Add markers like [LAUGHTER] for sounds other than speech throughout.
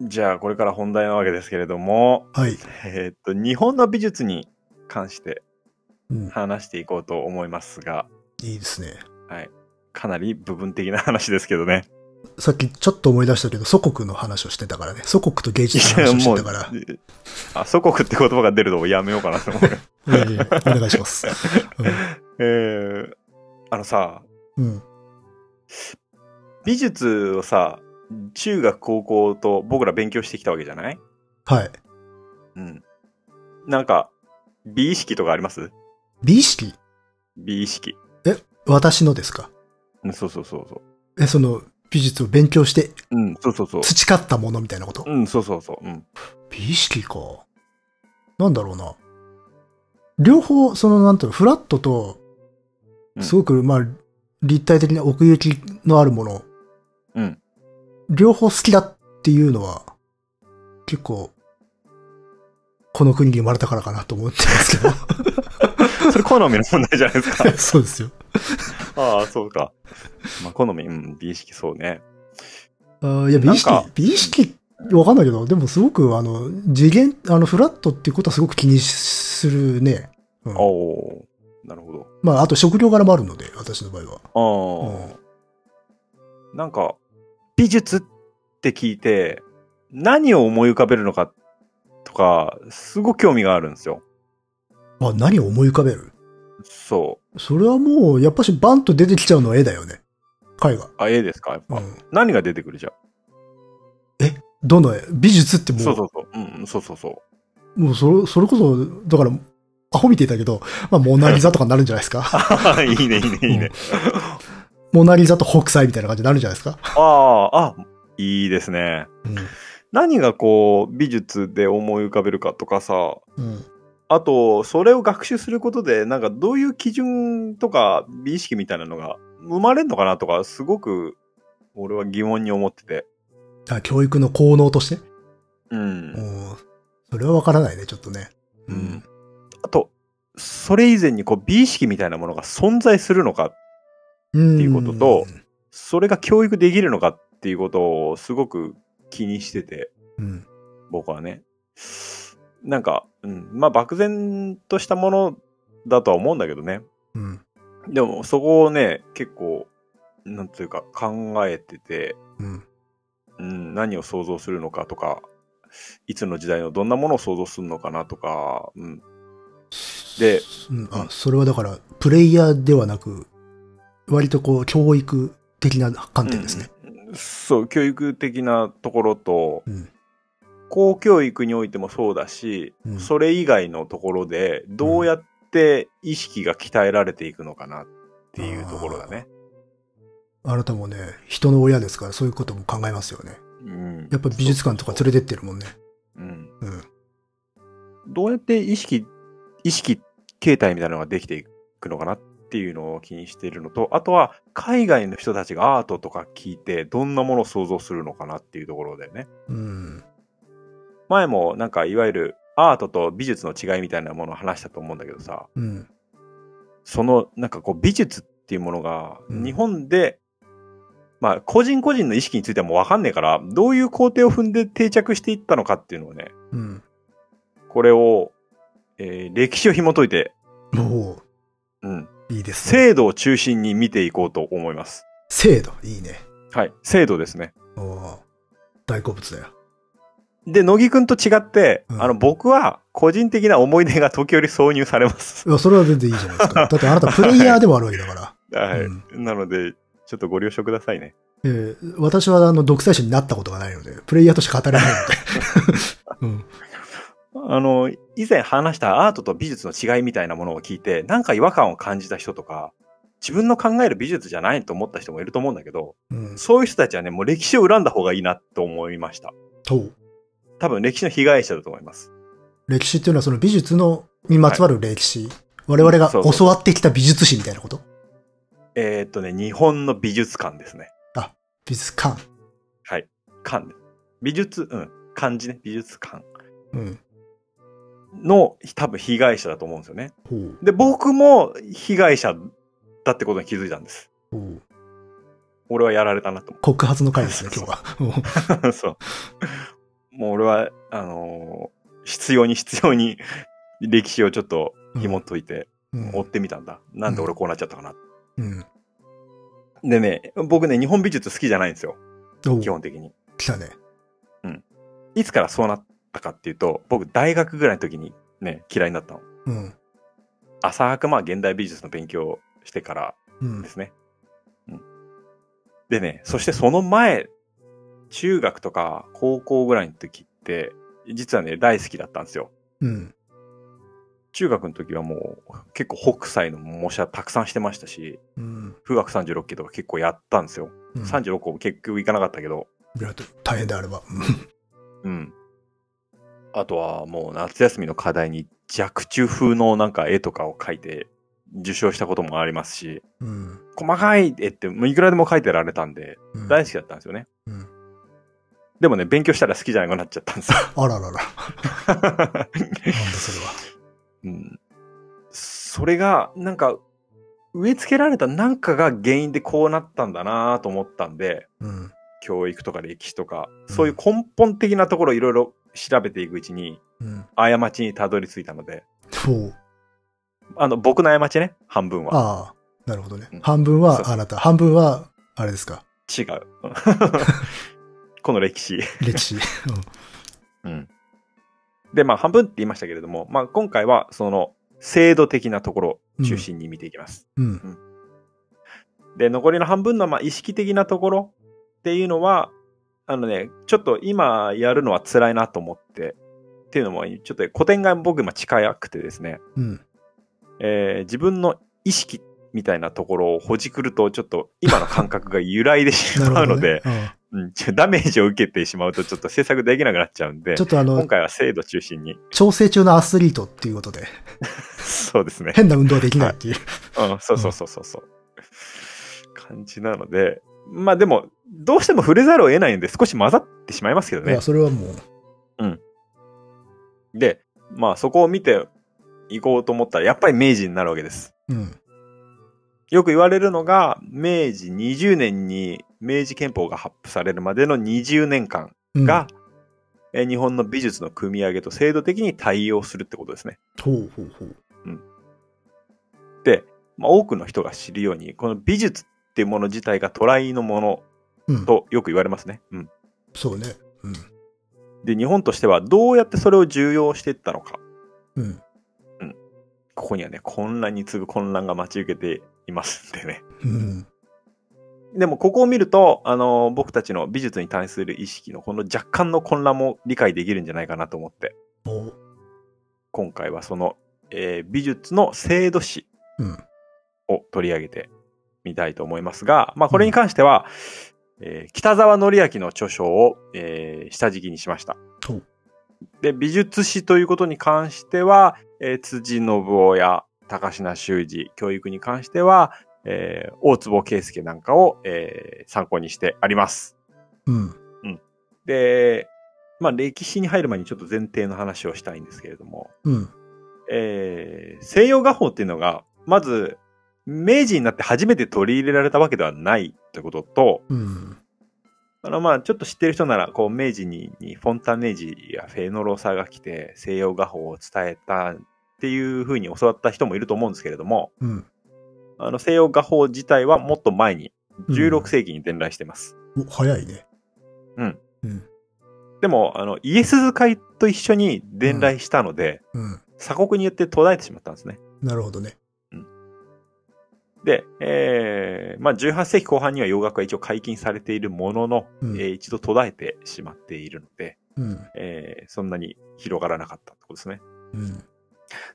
じゃあ、これから本題なわけですけれども、はい。えーっと、日本の美術に関してうん。話していこうと思いますが、いいですね。はい。かなり部分的な話ですけどね。さっきちょっと思い出したけど、祖国の話をしてたからね。祖国と芸術の話をしてたから。う、あ、祖国って言葉が出るのをやめようかなと思う。いやいやお願いします。[LAUGHS] えー、あのさ、うん。うん。美術をさ、中学高校と僕ら勉強してきたわけじゃない？はい。うん。なんか、美意識とかあります？美意識？美意識。私のですか？うんそうそうそうそえ、その、美術を勉強してう。うん、そうそうそう。培ったものみたいなこと？うん、そうそうそう。うん。美意識か。なんだろうな。両方、その、なんていうの、フラットとう、んすごく、まあ、立体的な奥行きのあるもの、うん。両方好きだっていうのは、結構、この国に生まれたからかなと思ってますけど。[LAUGHS] それ好みの問題じゃないですか。[LAUGHS] そうですよ。ああ、そうか。まあ、好み、うん、美意識そうね。あーいや、美意識美意識、わかんないけど、でもすごく、あの、次元、あの、フラットっていうことはすごく気にするね。うんおおなるほど。まあ、あと食料柄もあるので、私の場合は。ああ、なんか、美術って聞いて、何を思い浮かべるのかとか、すごく興味があるんですよ。あ、何を思い浮かべる？そそれはもう、やっぱしバンと出てきちゃうのは絵だよね。絵画。う。あ、絵ですか？やっぱ。うん。何が出てくるじゃん？どの絵？美術ってもう、そうそうそう。うん、そうそうそう。もうそれ、それこそ、だから、アホみていたけど、まあ、モナリザとかになるんじゃないですか？[LAUGHS] いいね、いいね、いいね。モナリザと北斎みたいな感じになるんじゃないですか？ああ、あ、いいですね。うん。何がこう、美術で思い浮かべるかとかさ、うん。あと、それを学習することで、なんかどういう基準とか美意識みたいなのが生まれるのかなとか、すごく俺は疑問に思ってて。あ教育の効能として？うん。もう、それはわからないね、ちょっとね。うん。あと、それ以前にこう美意識みたいなものが存在するのか、うん。っていうこととそれが教育できるのかっていうことをすごく気にしてて、うん。僕はね。なんか、うん、まあ漠然としたものだとは思うんだけどね。うん。でもそこをね、結構、なんていうか考えてて、うん。うん、何を想像するのかとか、いつの時代のどんなものを想像するのかなとか、うん。で、うん、あ、それはだから、プレイヤーではなく、割とこう、教育的な観点ですね。うんそう、教育的なところと、うん。公教育においてもそうだし、うんそれ以外のところで、どうやって意識が鍛えられていくのかなっていうところだね。あなたもね、人の親ですから、そういうことも考えますよね。うんやっぱ美術館とか連れてってるもんね。うん。うん。どうやって意識、意識形態みたいなのができていくのかなっていうのを気にしているのと、あとは海外の人たちがアートとか聞いてどんなものを想像するのかなっていうところだよね。うん。前もなんかいわゆるアートと美術の違いみたいなものを話したと思うんだけどさ、うん。そのなんかこう美術っていうものがうん日本で、まあ個人個人の意識についてはもうわかんねえから、どういう工程を踏んで定着していったのかっていうのをね、うん。これを、えー歴史を紐解いて、もうん、う、いいですね。制度を中心に見ていこうと思います。制度、いいね。はい。制度ですね。おー大好物だよ。で、乃木くんと違って、うんあの、僕は個人的な思い出が時折挿入されます。いや、それは全然いいじゃないですか。[LAUGHS] だってあなたプレイヤーでもあるわけだから。はい。うなので、ちょっとご了承くださいね。えー私はあの、独裁者になったことがないので、プレイヤーとして語れないので。[LAUGHS] うん。あの、以前話したアートと美術の違いみたいなものを聞いて、なんか違和感を感じた人とか、自分の考える美術じゃないと思った人もいると思うんだけど、うん。そういう人たちはね、もう歴史を恨んだ方がいいなと思いました。と、多分歴史の被害者だと思います。歴史っていうのはその美術の、にまつわる歴史。我々が教わってきた美術史みたいなこと？えーっとね、日本の美術館ですね。美術館。はい。館。美術、うん。漢字ね。美術館うん。の多分被害者だと思うんですよね。で、僕も被害者だってことに気づいたんです。俺はやられたなと思告発の回ですね、今日は。う。[LAUGHS] そう。もう俺は、あのー必要に必要に歴史をちょっと紐解いてうん追ってみたんだ。なんで俺こうなっちゃったかな。うん。でね、僕ね、日本美術好きじゃないんですよ。基本的に。来たね。いつからそうなったかっていうと、僕大学ぐらいの時にね、嫌いになったの。うん。浅くまあ現代美術の勉強をしてからうんで。すね。うん。でね、そしてその前、中学とか高校ぐらいの時って、実はね、大好きだったんですよ。うん。中学の時はもう結構北斎の模写たくさんしてましたし、うん。富岳36期とか結構やったんですよ。うん36個結局いかなかったけど、大変であれば。うん。あとはもう夏休みの課題に弱中風のなんか絵とかを描いて受賞したこともありますし、うん。細かい絵ってもういくらでも描いてられたんで、うん。大好きだったんですよね。うん。でもね、勉強したら好きじゃなくなっちゃったんですよ。あららら。[LAUGHS] なんだそれは。うん、それが、なんか、植え付けられたなんかが原因でこうなったんだなと思ったんで、うん。教育とか歴史とか、うんそういう根本的なところをいろいろ調べていくうちに、うん。過ちにたどり着いたので、そう。あの、僕の過ちね、半分は。ああ、なるほどねうん。半分はあなた、半分は、あれですか？違う。[LAUGHS] この歴史。歴史。[LAUGHS] うん。で、まあ、半分って言いましたけれども、まあ、今回は、その、制度的なところを中心に見ていきます。うん。うん。で、残りの半分の、まあ、意識的なところっていうのは、あのね、ちょっと今やるのは辛いなと思って、っていうのも、ちょっと古典が僕今近くてですね、うん。えー自分の意識みたいなところをほじくると、ちょっと今の感覚が揺らいでしまうので、[LAUGHS] ね。うんダメージを受けてしまうと、ちょっと制作できなくなっちゃうんでうん。ちょ、っとあの、今回は制度中心に。調整中のアスリートっていうことで、[LAUGHS] そうですね。変な運動はできないっていう。うん、そうそうそうそうそう。感じなので、まあでも、どうしても触れざるを得ないんで少し混ざってしまいますけどねいや、。それはもう、で、まあそこを見ていこうと思ったら、やっぱり明治になるわけです。うん。よく言われるのが、明治20年に明治憲法が発布されるまでの20年間うんが、、えー日本の美術の組み上げと制度的に対応するってことですね。ほうほうほう。で、まあ、多くの人が知るように、この美術っていうもの自体がトライのものうん。とよく言われますね。うん。そうね。うん。で、日本としてはどうやってそれを重要していったのか。うん。ここにはね、混乱に次ぐ混乱が待ち受けていますんでね。うん。でも、ここを見ると、あの、僕たちの美術に対する意識のこの若干の混乱も理解できるんじゃないかなと思って、お今回はその、えー美術の制度史うん。を取り上げてみたいと思いますが、まあ、これに関しては、えー北沢則明の著書を、えー下敷きにしました。で、美術史ということに関しては、えー辻信夫や高階修二、教育に関しては、えー大坪圭介なんかを、えー参考にしてあります。うん。で、まあ、歴史に入る前にちょっと前提の話をしたいんですけれども、うん。えー西洋画法っていうのが、まず、明治になって初めて取り入れられたわけではないということと、うん。あの、まあ、ちょっと知ってる人なら、こう、明治ににフォンタネージやフェノロサが来て、西洋画法を伝えたっていうふうに教わった人もいると思うんですけれども、うん。あの、西洋画法自体はもっと前に、うん16世紀に伝来してます。お、早いね。うん。うん。でも、あの、イエス会と一緒に伝来したので、うん。鎖国によって途絶えてしまったんですね。なるほどね。で、えー、まあ、18世紀後半には洋楽は一応解禁されているものの、うんえー一度途絶えてしまっているので、うん。えーそんなに広がらなかったってことですね。うん。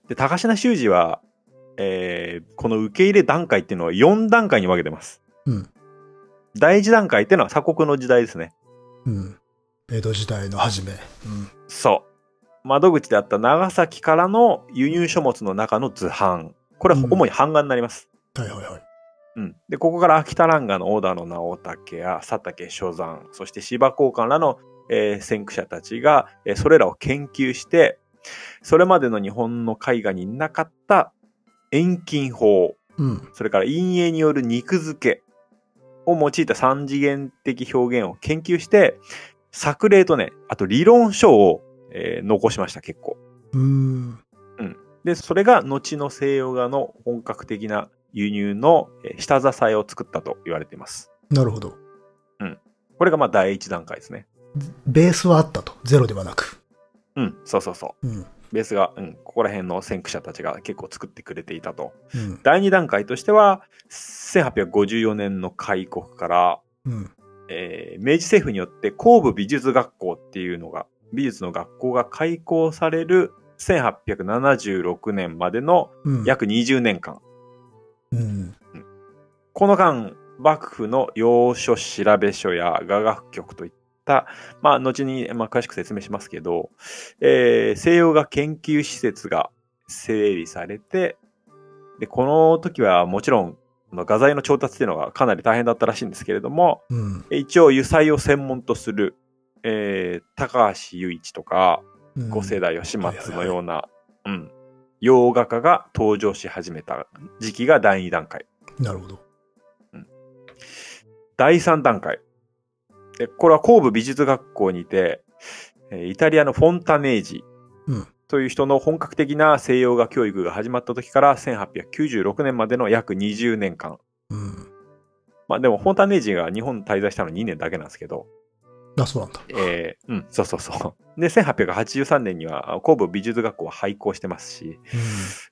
で、高階修二は、えーこの受け入れ段階っていうのを4段階に分けてます。うん。第1段階っていうのは鎖国の時代ですね。うん。江戸時代の初め。うん。そう。窓口であった長崎からの輸入書物の中の図版。これは主に版画になります。はいはいはい。うん。で、ここから秋田蘭画の小田野直武や佐竹所山、そして芝交換らの、えー先駆者たちが、えーそれらを研究して、それまでの日本の絵画になかった遠近法、うん。それから陰影による肉付けを用いた三次元的表現を研究して、作例とね、あと理論書を、えー残しました、結構。うーん。で、それが後の西洋画の本格的な輸入のえー下支えを作ったと言われています。なるほど。これがまあ第一段階ですね。ベースはあったと。ゼロではなく。うん、そうそうそう。うん。ベースが、うん、ここら辺の先駆者たちが結構作ってくれていたと。うん。第二段階としては、1854年の開国から、うん。えー明治政府によって工部美術学校っていうのが、美術の学校が開校される1876年までのうん。約20年間。うん。この間、幕府の要所調べ書や雅楽局といった、まあ、後に、まあ、詳しく説明しますけど、えー西洋画研究施設が整理されて、で、この時はもちろん、画材の調達っていうのがかなり大変だったらしいんですけれども、うん。一応油彩を専門とする、えー高橋雄一とか、うん五世代吉松のような、うん、洋画家が登場し始めた時期が第2段階。なるほど。第3段階。で、これは神戸美術学校にて、えーイタリアのフォンタネージうんという人の本格的な西洋画教育が始まった時から1896年までの約20年間。うん。まあでもフォンタネージが日本に滞在したの2年だけなんですけど、あ、そうなんだ。えーうん、そうそうそう。で、1883年には神戸美術学校は廃校してますし、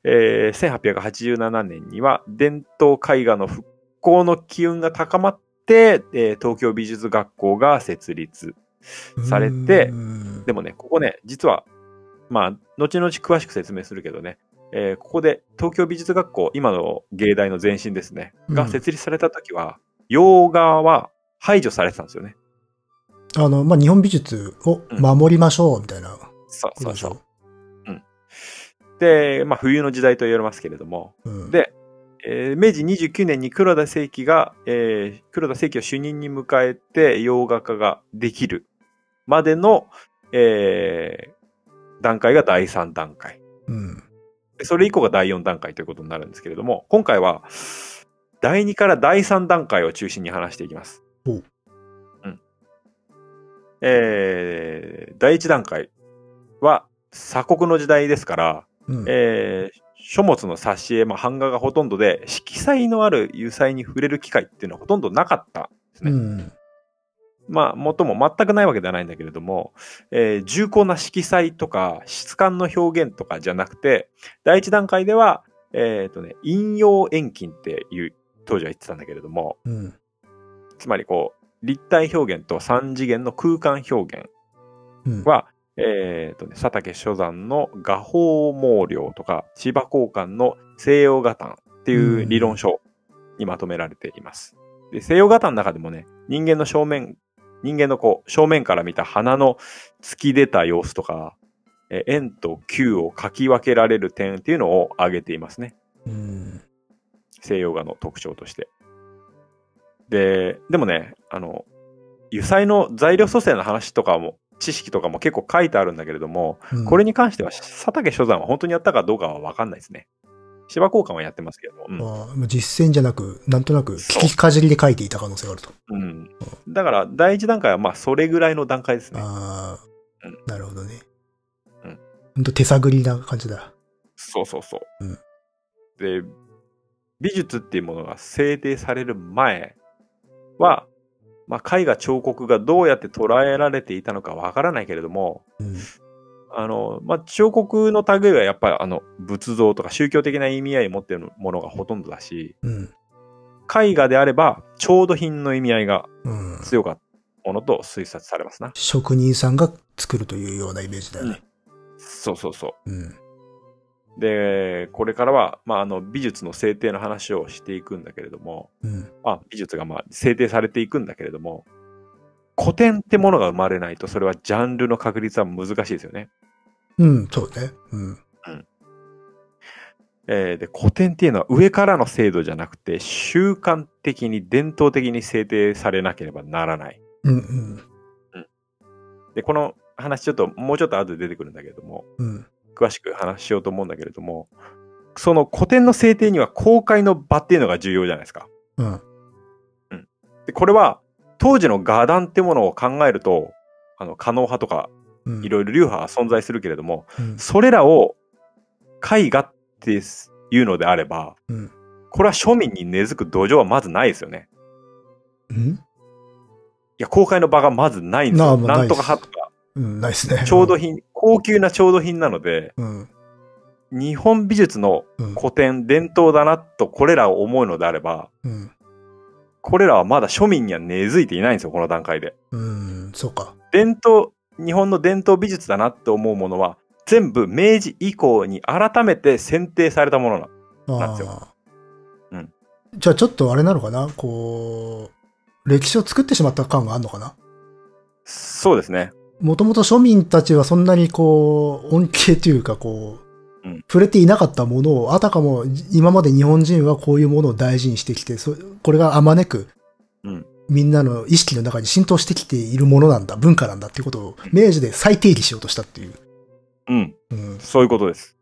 えー1887年には伝統絵画の復興の機運が高まって、えー東京美術学校が設立。うん。されてうんでもね、ここね、実は、まあ、後々詳しく説明するけどね、えーここで東京美術学校、今の芸大の前身ですね、がうん設立された時は、洋画は排除されてたんですよね。あの、まあ、日本美術を守りましょう、みたいなこそうそうそとでしょ？う。。で、まあ、冬の時代と言われますけれども、うん。で、えー明治29年に黒田清輝が、えー黒田清輝を主任に迎えて洋画家ができるまでの、えー段階が第3段階。うん。でそれ以降が第4段階ということになるんですけれども、今回は第2から第3段階を中心に話していきます。えー第1段階は鎖国の時代ですから、うん。えー書物の挿絵、まあ、版画がほとんどで、色彩のある油彩に触れる機会っていうのはほとんどなかったんですね。うん。まあ、もっとも全くないわけではないんだけれども、えー重厚な色彩とか質感の表現とかじゃなくて、第一段階では、えっ、とね、引用遠近っていう、当時は言ってたんだけれども、うん。つまりこう、立体表現と三次元の空間表現うん。は、えっ、とね、佐竹初山の画法毛量とか、千葉交換の西洋画壇っていう理論書にまとめられています。で、西洋画壇の中でもね、人間の正面、人間のこう、正面から見た鼻の突き出た様子とか、えー円と球を書き分けられる点っていうのを挙げていますね。うん。西洋画の特徴として。で、でもね、あの、油彩の材料組成の話とかも、知識とかも結構書いてあるんだけれども、うんこれに関しては佐竹初山は本当にやったかどうかはわかんないですね。芝交換はやってますけど、うん実践じゃなく、なんとなく聞きかじりで書いていた可能性があると。うん。だから、第一段階はまあ、それぐらいの段階ですね。ああ、うんなるほどね。うん。ほんと手探りな感じだ。そうそうそう。うんで、美術っていうものが制定される前は、まあ、絵画彫刻がどうやって捉えられていたのかわからないけれども、うん。あの、まあ、彫刻の類はやっぱりあの、仏像とか宗教的な意味合いを持っているものがほとんどだし、うん。絵画であれば、調度品の意味合いがうん。強かったものと推察されますな。職人さんが作るというようなイメージだよね。そうそうそう。うん。で、これからは、まあ、あの、美術の制定の話をしていくんだけれども、うん。あ、美術がまあ、制定されていくんだけれども、古典ってものが生まれないと、それはジャンルの確立は難しいですよね。うん、そうね。うん。えーで、古典っていうのは上からの制度じゃなくて、習慣的に伝統的に制定されなければならない。うん、うん。で、この話ちょっと、もうちょっと後で出てくるんだけれども、うん。詳しく話しようと思うんだけれども、その古典の制定には公開の場っていうのが重要じゃないですか。うん。で、これは当時の画壇ってものを考えると、あの、可能派とか、うん。いろいろ流派は存在するけれども、うん。それらを絵画っていうのであれば、うん。これは庶民に根付く土壌はまずないですよね。うん？いや、公開の場がまずないんですよ。なんとか派とか、うん、ないですね。調度品、高級な調度品なので、うん。日本美術のうん。古典、伝統だなとこれらを思うのであれば、うん。これらはまだ庶民には根付いていないんですよ、この段階で。うん。そうか。伝統、日本の伝統美術だなって思うものは、全部明治以降に改めて選定されたものなの。なんですよ。うん。じゃあちょっとあれなのかな？こう、歴史を作ってしまった感があるのかな？そうですね。もともと庶民たちはそんなにこう、恩恵というかこう、うん触れていなかったものを、あたかも今まで日本人はこういうものを大事にしてきて、そこれがあまねく、うんみんなの意識の中に浸透してきているものなんだ、文化なんだっていうことを明治で再定義しようとしたっていう。うん。うん。そういうことです。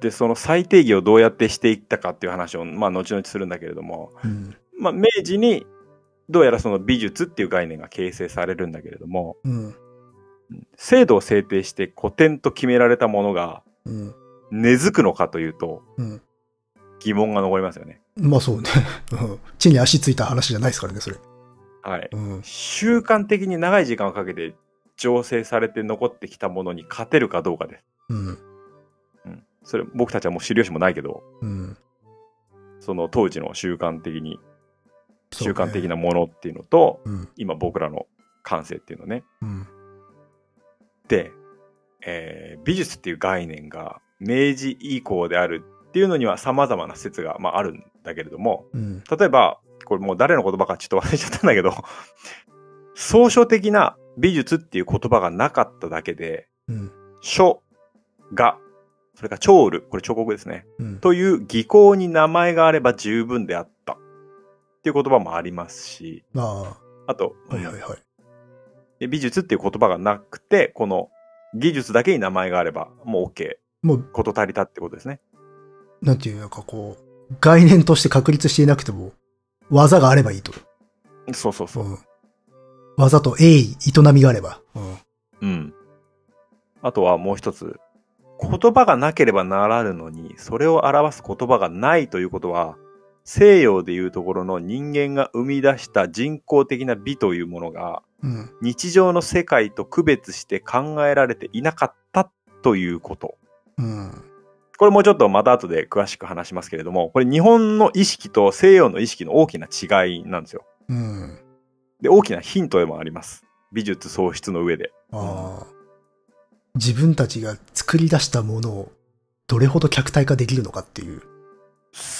で、その再定義をどうやってしていったかっていう話を、まあ、後々するんだけれども、うん。まあ、明治に、どうやらその美術っていう概念が形成されるんだけれども、うん。制度を制定して古典と決められたものがうん。根付くのかというとうん。疑問が残りますよね。まあそうね。[LAUGHS] うん地に足ついた話じゃないですからね、それ。はい。うん。習慣的に長い時間をかけて醸成されて残ってきたものに勝てるかどうかです。うん。うん。それ、僕たちはもう知る由もないけど、うん。その当時の習慣的に、習慣的なものっていうのと、うん。今僕らの感性っていうのね。うん。で、えー美術っていう概念が明治以降であるっていうのには様々な説が、まあ、あるんだけれども、うん。例えば、これもう誰の言葉かちょっと忘れちゃったんだけど、総書的な美術っていう言葉がなかっただけで、うん。書、画、それから調ル、これ彫刻ですね。うん。という技巧に名前があれば十分であった。っていう言葉もありますし、まあと、あ、はいはいはい。で美術っていう言葉がなくて、この技術だけに名前があればもう OK。もう、こと足りたってことですね。なんていうかこう、概念として確立していなくても、技があればいいと。そうそうそう。ん。技と鋭意、営みがあれば。うん。うん。あとはもう一つ。言葉がなければならぬのに、それを表す言葉がないということは、西洋でいうところの人間が生み出した人工的な美というものが、うん。日常の世界と区別して考えられていなかったということ。うん。これもうちょっとまた後で詳しく話しますけれども、これ日本の意識と西洋の意識の大きな違いなんですよ。うん。で、大きなヒントでもあります。美術創出の上で。自分たちが作り出したものを、どれほど客体化できるのかっていう。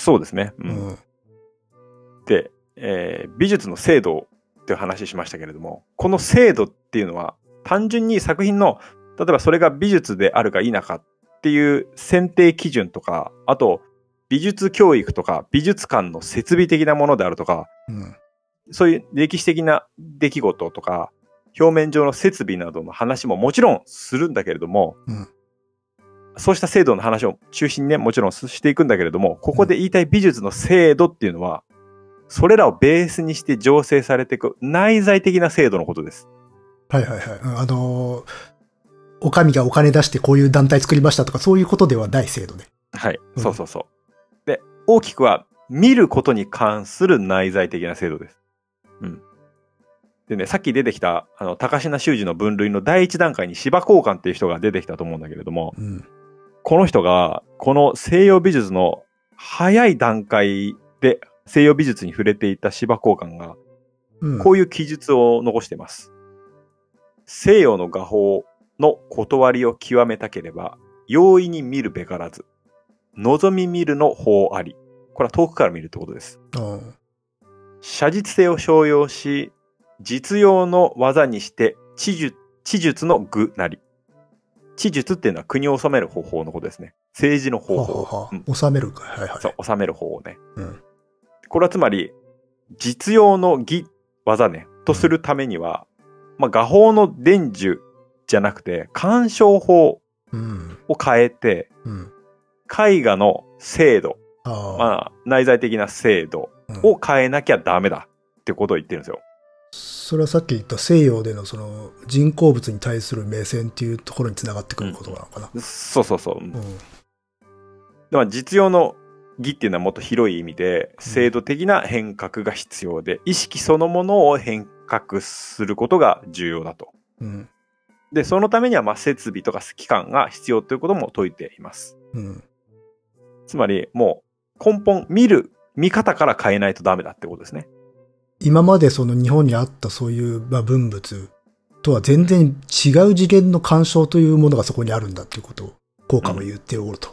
そうですね。う。うんん。で、えー美術の精度っていう話しましたけれども、この精度っていうのは単純に作品の、例えばそれが美術であるか否かっていう選定基準とか、あと美術教育とか美術館の設備的なものであるとか、うん。そういう歴史的な出来事とか、表面上の設備などの話ももちろんするんだけれども、うんそうした制度の話を中心にね、もちろんしていくんだけれども、ここで言いたい美術の制度っていうのは、それらをベースにして醸成されていく内在的な制度のことです。はいはいはい。うんあのーお上がお金出してこういう団体作りましたとか、そういうことではない制度で。はい。うんそうそうそう。で、大きくは、見ることに関する内在的な制度です。うん。でね、さっき出てきた、あの、高階修司の分類の第一段階に芝交換っていう人が出てきたと思うんだけれども、うん。この人が、この西洋美術の早い段階で西洋美術に触れていた芝交換が、うん。こういう記述を残しています。西洋の画法の断りを極めたければ、容易に見るべからず、望み見るの法あり。これは遠くから見るってことです。うん写実性を商用し、実用の技にして、知術の具なり。知術っていうのは国を治める方法のことですね。政治の方は法。ははうん収めるか。はいはい。そう、治める方をね。うん。これはつまり、実用の技、技ね、とするためには、まあ、画法の伝授じゃなくて、鑑賞法うん。を変えて、うん。絵画の精度。まあ、内在的な精度うんを変えなきゃダメだってことを言ってるんですよ。それはさっき言った西洋でのその人工物に対する目線っていうところにつながってくることなのかな。そうそうそう。うん。でも実用の義っていうのはもっと広い意味で、制度的な変革が必要で、意識そのものを変革することが重要だと。うん。で、そのためには、まあ、設備とか機関が必要ということも説いています。うん。つまり、もう、根本、見る、見方から変えないとダメだってことですね。今までその日本にあったそういうまあ文物とは全然違う次元の干渉というものがそこにあるんだっていうことを効果も言っておると。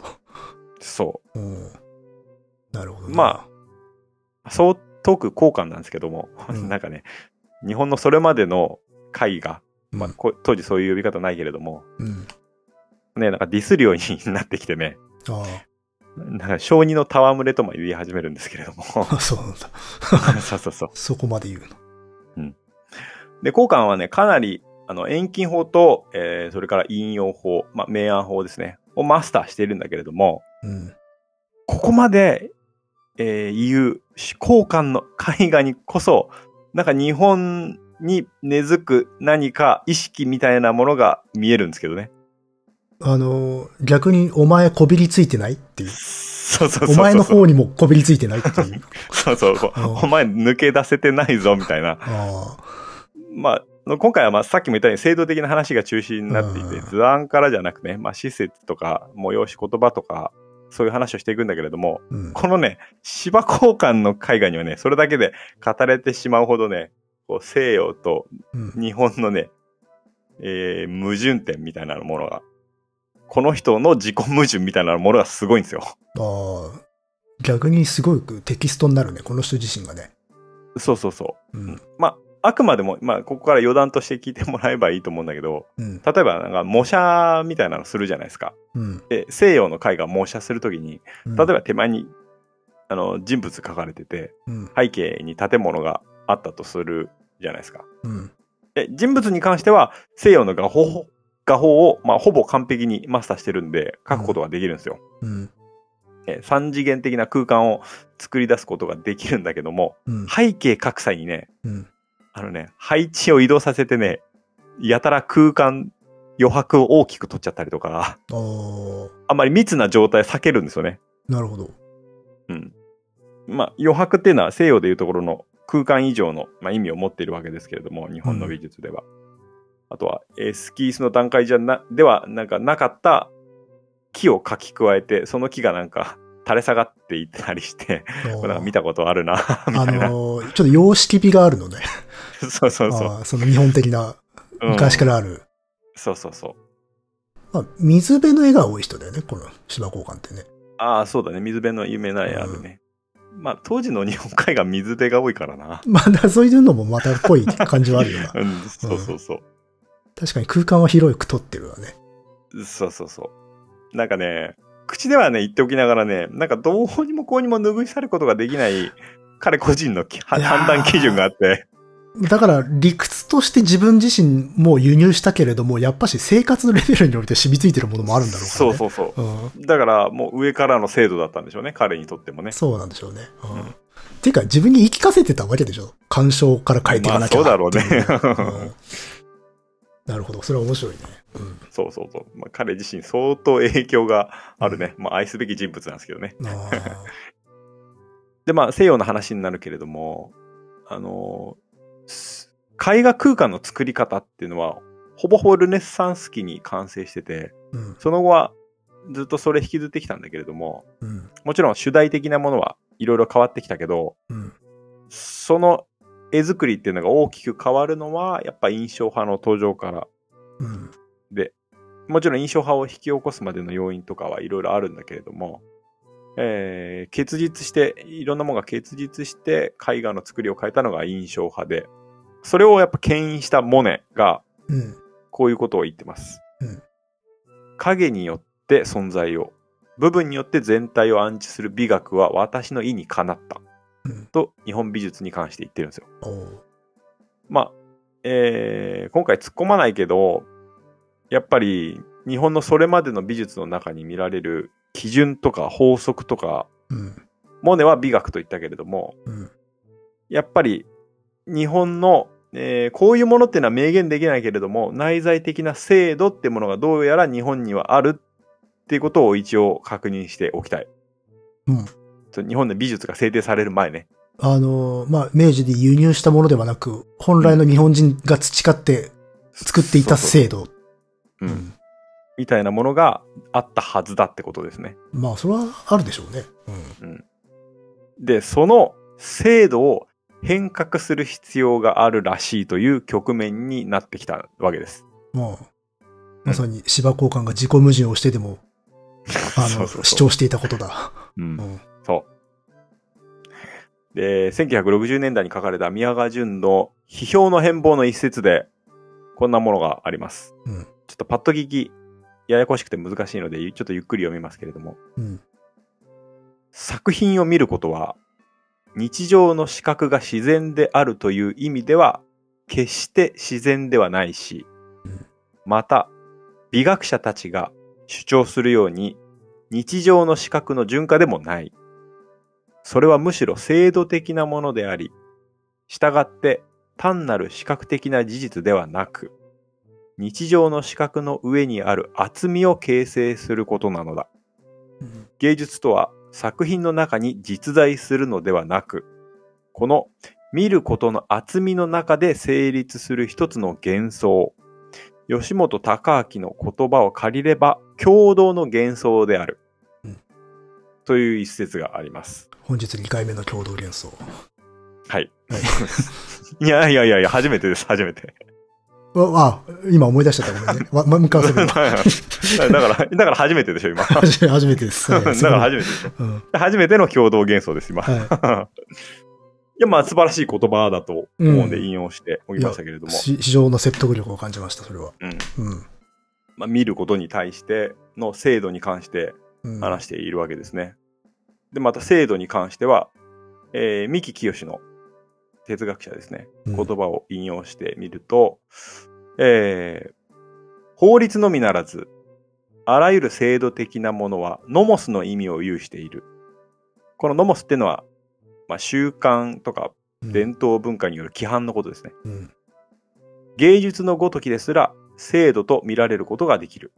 そうん。なるほど、う。まあ、そう解く交換なんですけども、うんなんかね、日本のそれまでの絵画、まあ、当時そういう呼び方ないけれども、うん。ね、なんかディスるようになってきてね、あなんか小児の戯れとも言い始めるんですけれども。あ、[LAUGHS] そうなんだ。[LAUGHS] そうそうそう。そこまで言うの。で、交換はね、かなり、あの、遠近法と、えーそれから引用法、まあ、明暗法ですね、をマスターしているんだけれども、うん。ここまで、えー言う、交換の絵画にこそ、なんか日本に根付く何か意識みたいなものが見えるんですけどね。あの、逆にお前こびりついてない？っていう。そうそうそうそう。お前の方にもこびりついてないっていう。[LAUGHS] そうそう。うんお前抜け出せてないぞ、みたいな。ああ。まあ、今回はまあさっきも言ったように制度的な話が中心になっていて、うん図案からじゃなくね、まあ施設とか催し言葉とか、そういう話をしていくんだけれども、うん。このね、芝交換の絵画にはね、それだけで語れてしまうほどね、こう西洋とうん。日本のね、えー矛盾点みたいなものが、この人の自己矛盾みたいなものがすごいんですよ。ああ。逆にすごくテキストになるね、この人自身がね。そうそうそう。うん。まあ、あくまでも、まあ、ここから余談として聞いてもらえばいいと思うんだけど、うん。例えば、なんか、模写みたいなのするじゃないですか。うん。で、西洋の絵画模写するときに、うん例えば手前に、あの、人物描かれてて、うん。背景に建物があったとするじゃないですか。うん。で、人物に関しては、西洋の画法、画法を、まあ、ほぼ完璧にマスターしてるんで、描くことができるんですよ。うん。え三次元的な空間を作り出すことができるんだけども、うん。背景描く際にね、うん。あのね、配置を移動させてね、やたら空間、余白を大きく取っちゃったりとか、あんまり密な状態避けるんですよね。なるほど。うん。まあ、余白っていうのは西洋でいうところの空間以上の、まあ、意味を持っているわけですけれども、日本の美術では。あとは、エスキースの段階じゃな、では、なんかなかった木を描き加えて、その木がなんか垂れ下がっていったりして、なんか見たことあるな、[LAUGHS] みあたいな。のーちょっと様式美があるのね。[LAUGHS] そうそうそう。その日本的な、うん昔からある。そうそうそう。まあ、水辺の絵が多い人だよね、この芝交換ってね。ああ、そうだね。水辺の有名な絵あるね。まあ、当時の日本海が水辺が多いからな。まあ、そういうのもまたっぽい感じはあるよな。[LAUGHS] うん、そうそうそう。確かに空間は広く取ってるわね。そうそうそう。なんかね、口ではね、言っておきながらね、なんかどうにもこうにも拭い去ることができない、彼個人の判断基準があって、だから理屈として自分自身も輸入したけれども、やっぱし生活のレベルにおいて染みついてるものもあるんだろうからね。そうそうそう。うん。だからもう上からの制度だったんでしょうね、彼にとってもね。そうなんでしょうね。うん。うんていうか自分に言い聞かせてたわけでしょ？干渉から変えていかなきゃまあそうだろうねうん [LAUGHS] なるほど。それは面白いね。うん。そうそうそう。まあ、彼自身相当影響があるね。まあ愛すべき人物なんですけどね。あ [LAUGHS] で、まあ西洋の話になるけれども、あのす絵画空間の作り方っていうのは、ほぼほぼルネッサンス期に完成してて、ーうん。その後はずっとそれ引きずってきたんだけれども、うん。もちろん主題的なものはいろいろ変わってきたけど、うん。その絵作りっていうのが大きく変わるのは、やっぱ印象派の登場からうん。で、もちろん印象派を引き起こすまでの要因とかはいろいろあるんだけれども、えー結実して、いろんなものが結実して絵画の作りを変えたのが印象派で、それをやっぱ牽引したモネがうん。こういうことを言ってます。うん影によって存在を、部分によって全体を暗示する美学は私の意にかなった。うん。と日本美術に関して言ってるんですよ。まあ、えー今回突っ込まないけど、やっぱり日本のそれまでの美術の中に見られる基準とか法則とか、うん。モネは美学と言ったけれども、うん。やっぱり日本の、ええーこういうものっていうのは明言できないけれども、内在的な制度ってものがどうやら日本にはあるっていうことを一応確認しておきたい。うん。日本で美術が制定される前ね。あの、まあ、明治で輸入したものではなく、本来の日本人が培って作っていた制度。うんうんみたいなものがあったはずだってことですね。まあ、それはあるでしょうね。うん。で、その制度を変革する必要があるらしいという局面になってきたわけです。まあ、まさに芝交換が自己矛盾をしてでも、[LAUGHS] あの、主張していたことだ。うんうん。で、1960年代に書かれた宮川淳の批評の変貌の一節で、こんなものがあります。うん。ちょっとパッと聞き、ややこしくて難しいので、ちょっとゆっくり読みますけれども、うん。作品を見ることは、日常の視覚が自然であるという意味では、決して自然ではないしうん、また、美学者たちが主張するように、日常の視覚の順化でもない。それはむしろ制度的なものであり、従って単なる視覚的な事実ではなく、日常の視覚の上にある厚みを形成することなのだ。芸術とは作品の中に実在するのではなく、この見ることの厚みの中で成立する一つの幻想。吉本隆明の言葉を借りれば共同の幻想である。うんという一節があります。本日2回目の共同幻想。はい。はい [LAUGHS] いやいやいやいや、初めてです、初めて。あ、あ今思い出しちゃった。ごめんね。わ [LAUGHS] だから、だからだから初めてでしょ、今。だ [LAUGHS] か初めてです。はいら初めてでしょ。うん。初めての共同幻想です、今。はいや、まあ素晴らしい言葉だと思うんでうん引用しておきましたけれども、し非常の説得力を感じました、それは。うんうん。まあ、見ることに対しての制度に関してうん、話しているわけですね。で、また制度に関しては、えー、三木清の哲学者ですね、うん言葉を引用してみると、えー法律のみならず、あらゆる制度的なものはノモスの意味を有している。このノモスっていうのは、まあ、習慣とかうん伝統文化による規範のことですね。うん。芸術のごときですら制度と見られることができる。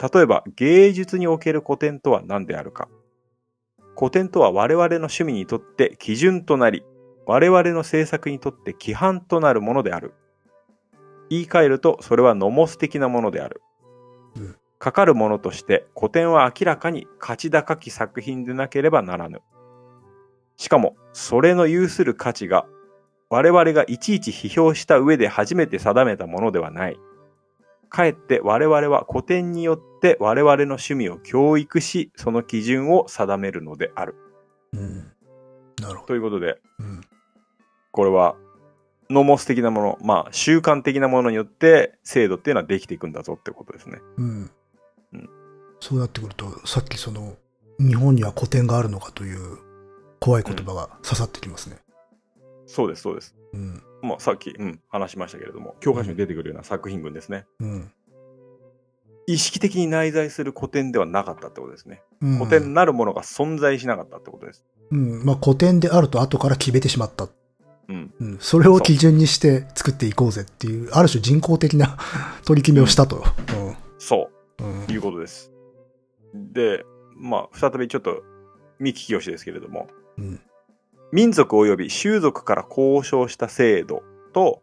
例えば芸術における古典とは何であるか。古典とは我々の趣味にとって基準となり、我々の制作にとって規範となるものである。言い換えるとそれはノモス的なものである。うんかかるものとして古典は明らかに価値高き作品でなければならぬ。しかも、それの有する価値が我々がいちいち批評した上で初めて定めたものではない。かえって我々は古典によって我々の趣味を教育し、その基準を定めるのである。うん。なるほど。ということで、うん。これは、ノモス的なもの、まあ、習慣的なものによって制度っていうのはできていくんだぞってことですね。うんうん。そうなってくると、さっきその、日本には古典があるのかという怖い言葉が刺さってきますね。そうです、そうです。うん。まあ、さっき、うん、話しましたけれども、教科書に出てくるような作品群ですね。うん。意識的に内在する古典ではなかったってことですね。うん古典なるものが存在しなかったってことです。うん。まあ古典であると後から決めてしまった。うん。うん。それを基準にして作っていこうぜっていう、ある種人工的な [LAUGHS] 取り決めをしたと。そう。うん。うん。いうことです。で、まあ、再びちょっと、三木清ですけれども、うん。民族及び宗族から交渉した制度と、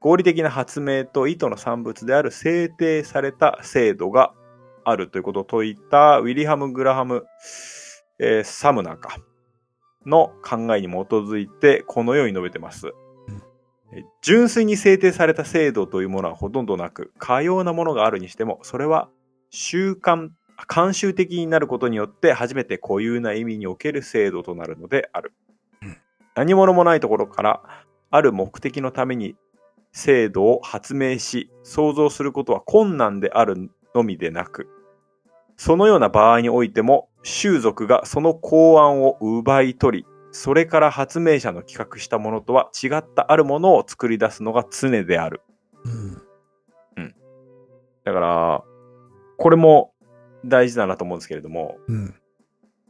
合理的な発明と意図の産物である制定された制度があるということを説いたウィリハム・グラハム、えーサムナーか、の考えに基づいてこのように述べてます。えー純粋に制定された制度というものはほとんどなく、かようなものがあるにしても、それは習慣、慣習的になることによって初めて固有な意味における制度となるのである。うん何者もないところから、ある目的のために制度を発明し、創造することは困難であるのみでなく、そのような場合においても、習俗がその考案を奪い取り、それから発明者の企画したものとは違ったあるものを作り出すのが常である。うん。だから、これも大事だなと思うんですけれども、うん。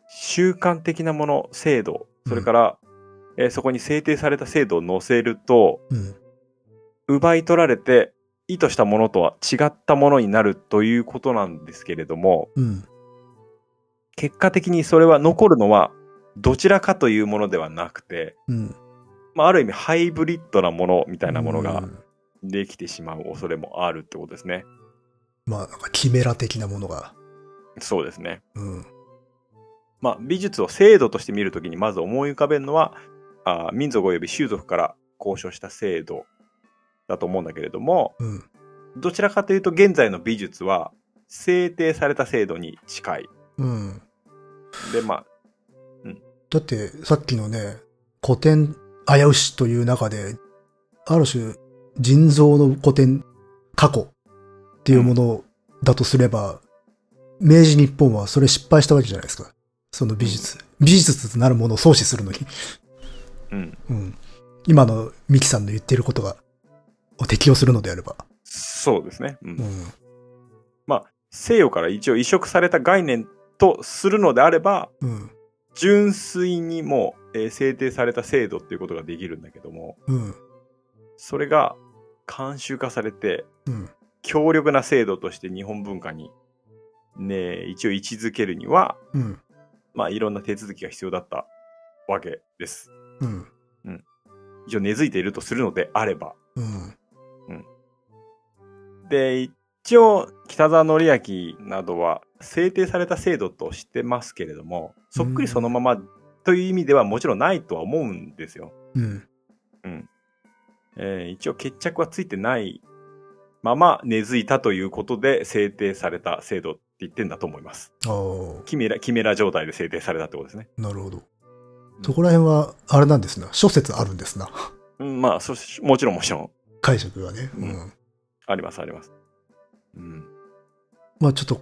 習慣的なもの、制度、それから、えーそこに制定された制度を載せると、うん。奪い取られて、意図したものとは違ったものになるということなんですけれども、うん。結果的にそれは残るのはどちらかというものではなくて、うん。まあ、ある意味ハイブリッドなものみたいなものがうんできてしまう恐れもあるってことですね。まあ、なんかキメラ的なものが。そうですね。うん。まあ、美術を制度として見るときにまず思い浮かべるのは、あー民族及び種族から交渉した制度だと思うんだけれども、うん。どちらかというと現在の美術は制定された制度に近い。うん。で、まあ、だって、さっきのね、古典危うしという中で、ある種、人造の古典過去っていうものだとすれば、明治日本はそれ失敗したわけじゃないですか。その美術。美術となるものを創始するのに。うん。うん。今のミキさんの言ってることが、を適用するのであれば。そうですね。うんうん。まあ、西洋から一応移植された概念とするのであれば、うん。純粋にもう、えー制定された制度っていうことができるんだけども、うん。それが慣習化されて、うん。強力な制度として日本文化に、ね、一応位置づけるには、うん。まあ、いろんな手続きが必要だったわけです。うん。一応根付いているとするのであれば。うん。で、一応、北沢則明などは制定された制度としてますけれども、そっくりそのままという意味ではもちろんないとは思うんですよ。うん。うん。えー一応決着はついてないまま根付いたということで制定された制度って言ってんだと思います。ああ、キメラ、キメラ状態で制定されたってことですね。なるほど。そこら辺は、あれなんですな。諸説あるんですな。うん、まあ、もちろんもちろん、解釈がね。ううんん。ありますあります。うん。まあちょっと、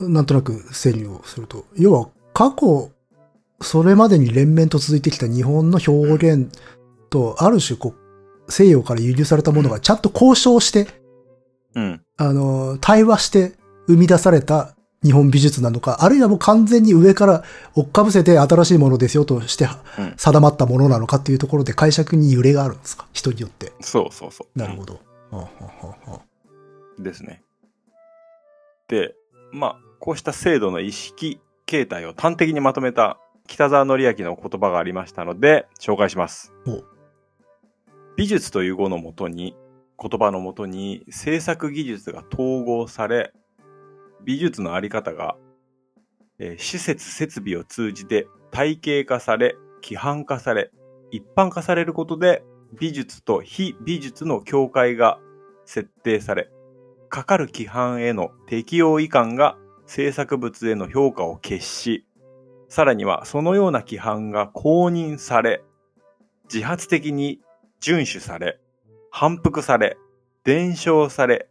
なんとなく整理をすると、要は過去、それまでに連綿と続いてきた日本の表現と、ある種こう、西洋から輸入されたものがちゃんと交渉して、うん。あの、対話して生み出された日本美術なのか、あるいはもう完全に上から追っかぶせて新しいものですよとしてうん定まったものなのかっていうところで解釈に揺れがあるんですか？人によって。そうそうそう。なるほど。はあはあはあはあですね。で、まあ、こうした制度の意識形態を端的にまとめた北沢則明の言葉がありましたので、紹介しますお。美術という語のもとに、言葉のもとに制作技術が統合され、美術のあり方が、えー施設設備を通じて体系化され、規範化され、一般化されることで、美術と非美術の境界が設定され、かかる規範への適用違反が制作物への評価を決し、さらにはそのような規範が公認され、自発的に遵守され、反復され、伝承され、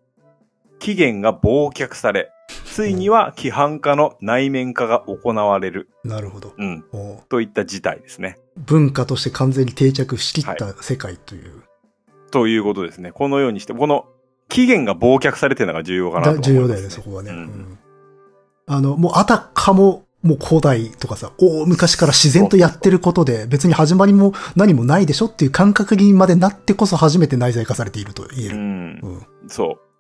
期限が忘却され、ついには規範化の内面化が行われる、なるほど。うん、おといった事態ですね。文化として完全に定着しきった世界という。ということですね。このようにして、この期限が忘却されてるのが重要かなと思います、だ重要だよね、そこはね。うんうんあの、もうあたかも、もう古代とかさ、大昔から自然とやってることで、別に始まりも何もないでしょっていう感覚にまでなってこそ初めて内在化されていると言える。うんう。ん。そう。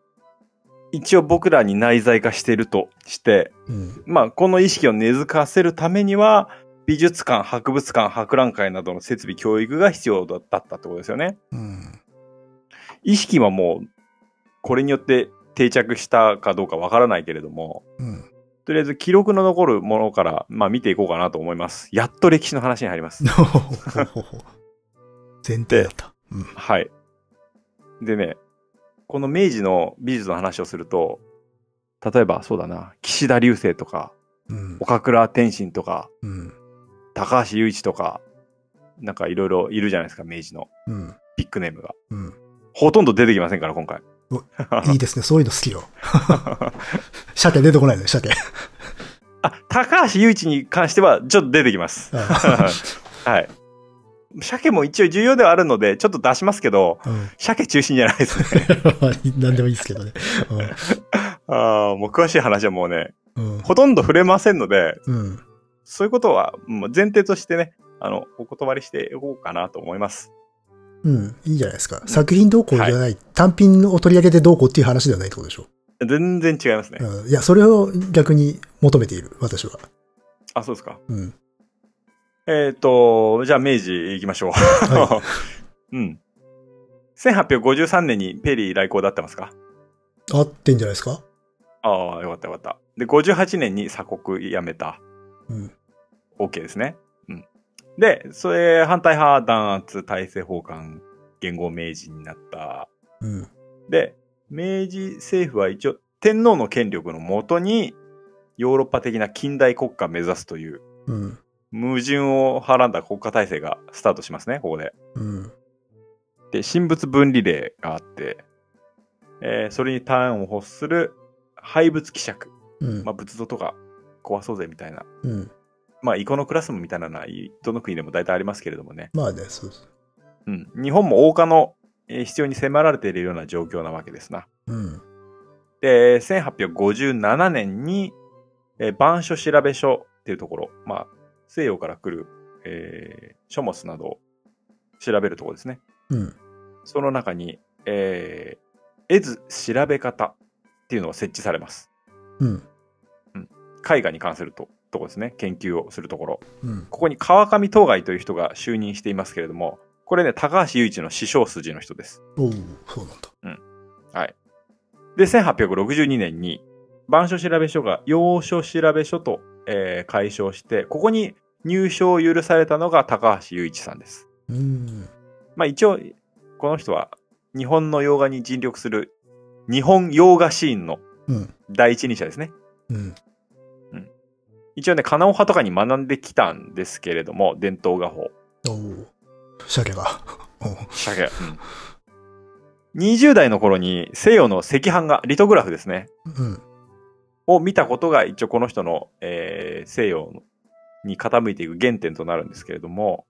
一応僕らに内在化してるとして、うん。まあ、この意識を根付かせるためには、美術館、博物館、博覧会などの設備教育が必要だったってことですよね。うん。意識はもう、これによって定着したかどうかわからないけれども、うん。とりあえず記録の残るものから、まあ見ていこうかなと思います。やっと歴史の話に入ります。[LAUGHS] 前提だった。うん。はい。でね、この明治の美術の話をすると、例えばそうだな、岸田流星とか、うん。岡倉天心とか、うん。高橋雄一とか、なんかいろいろいるじゃないですか、明治のうん。ビッグネームが。うん。ほとんど出てきませんから、今回。いいですね。そういうの好きよ。[LAUGHS] 鮭出てこないね、鮭。あ、高橋雄一に関しては、ちょっと出てきます。[LAUGHS] はい。鮭も一応重要ではあるので、ちょっと出しますけど、うん。鮭中心じゃないですね。[LAUGHS] 何でもいいですけどね。[LAUGHS] ああ、もう詳しい話はもうね、うん。ほとんど触れませんので、うん。そういうことは前提としてね、あの、お断りしていこうかなと思います。うん。いいじゃないですか。作品どうこうじゃない、単品を取り上げてどうこうっていう話ではないってことでしょ？全然違いますね。うん。いや、それを逆に求めている、私は。あ、そうですか。うん。えっ、と、じゃあ明治行きましょう。は [LAUGHS] うん。1853年にペリー来航だってますか？合ってんじゃないですか？ああ、よかったよかった。で、58年に鎖国辞めた。うん。OK ですね。うん。で、それ、反対派弾圧、大政奉還、元号明治になった。うん。で、明治政府は一応、天皇の権力のもとに、ヨーロッパ的な近代国家を目指すという、うん。矛盾をはらんだ国家体制がスタートしますね、ここで。うん。で、神仏分離令があって、えーそれに端を欲する廃仏希釈。うんまあ、仏像とか壊そうぜみたいな。うん。まあ、イコノクラスムみたいなのは、どの国でも大体ありますけれどもね。まあね、そうです。うん。日本も王家のえー必要に迫られているような状況なわけですな。うん。で、1857年に、えー板書調べ書っていうところ、まあ、西洋から来る、えー書物などを調べるところですね。うん。その中に、えー絵図調べ方っていうのが設置されます。うん。絵画に関するとところですね。研究をするところ。うん。ここに川上東海という人が就任していますけれども、これね、高橋雄一の師匠筋の人です。おおそうなんだ。はい。で、1862年に、板書調べ書が要所調べ書と、えー解消して、ここに入賞を許されたのが高橋雄一さんです。うん。まあ一応、この人は日本の洋画に尽力する日本洋画シーンのうん。第一人者ですね。うん。一応ね、金尾派とかに学んできたんですけれども、伝統画法。おお鮭が。鮭。うん。20代の頃に西洋の赤飯画、リトグラフですね。うん。を見たことが一応この人の、えー西洋に傾いていく原点となるんですけれども、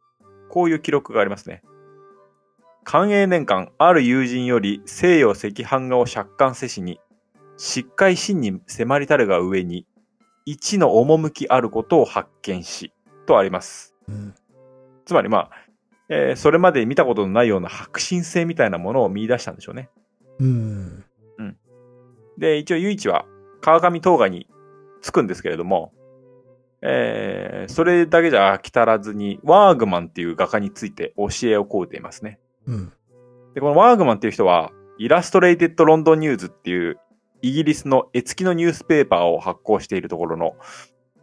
こういう記録がありますね。寛永年間、ある友人より西洋赤飯画を借款せしに、しっかい真に迫りたるが上に、一の趣あることを発見し、とあります。うん。つまりまあ、えーそれまで見たことのないような迫真性みたいなものを見出したんでしょうね。うん。で、一応、由一は川上冬崖に着くんですけれども、えーそれだけじゃ飽き足らずに、ワーグマンっていう画家について教えを請うていますね。うん。で、このワーグマンっていう人は、 Illustrated London News っていう、イギリスの絵付きのニュースペーパーを発行しているところの、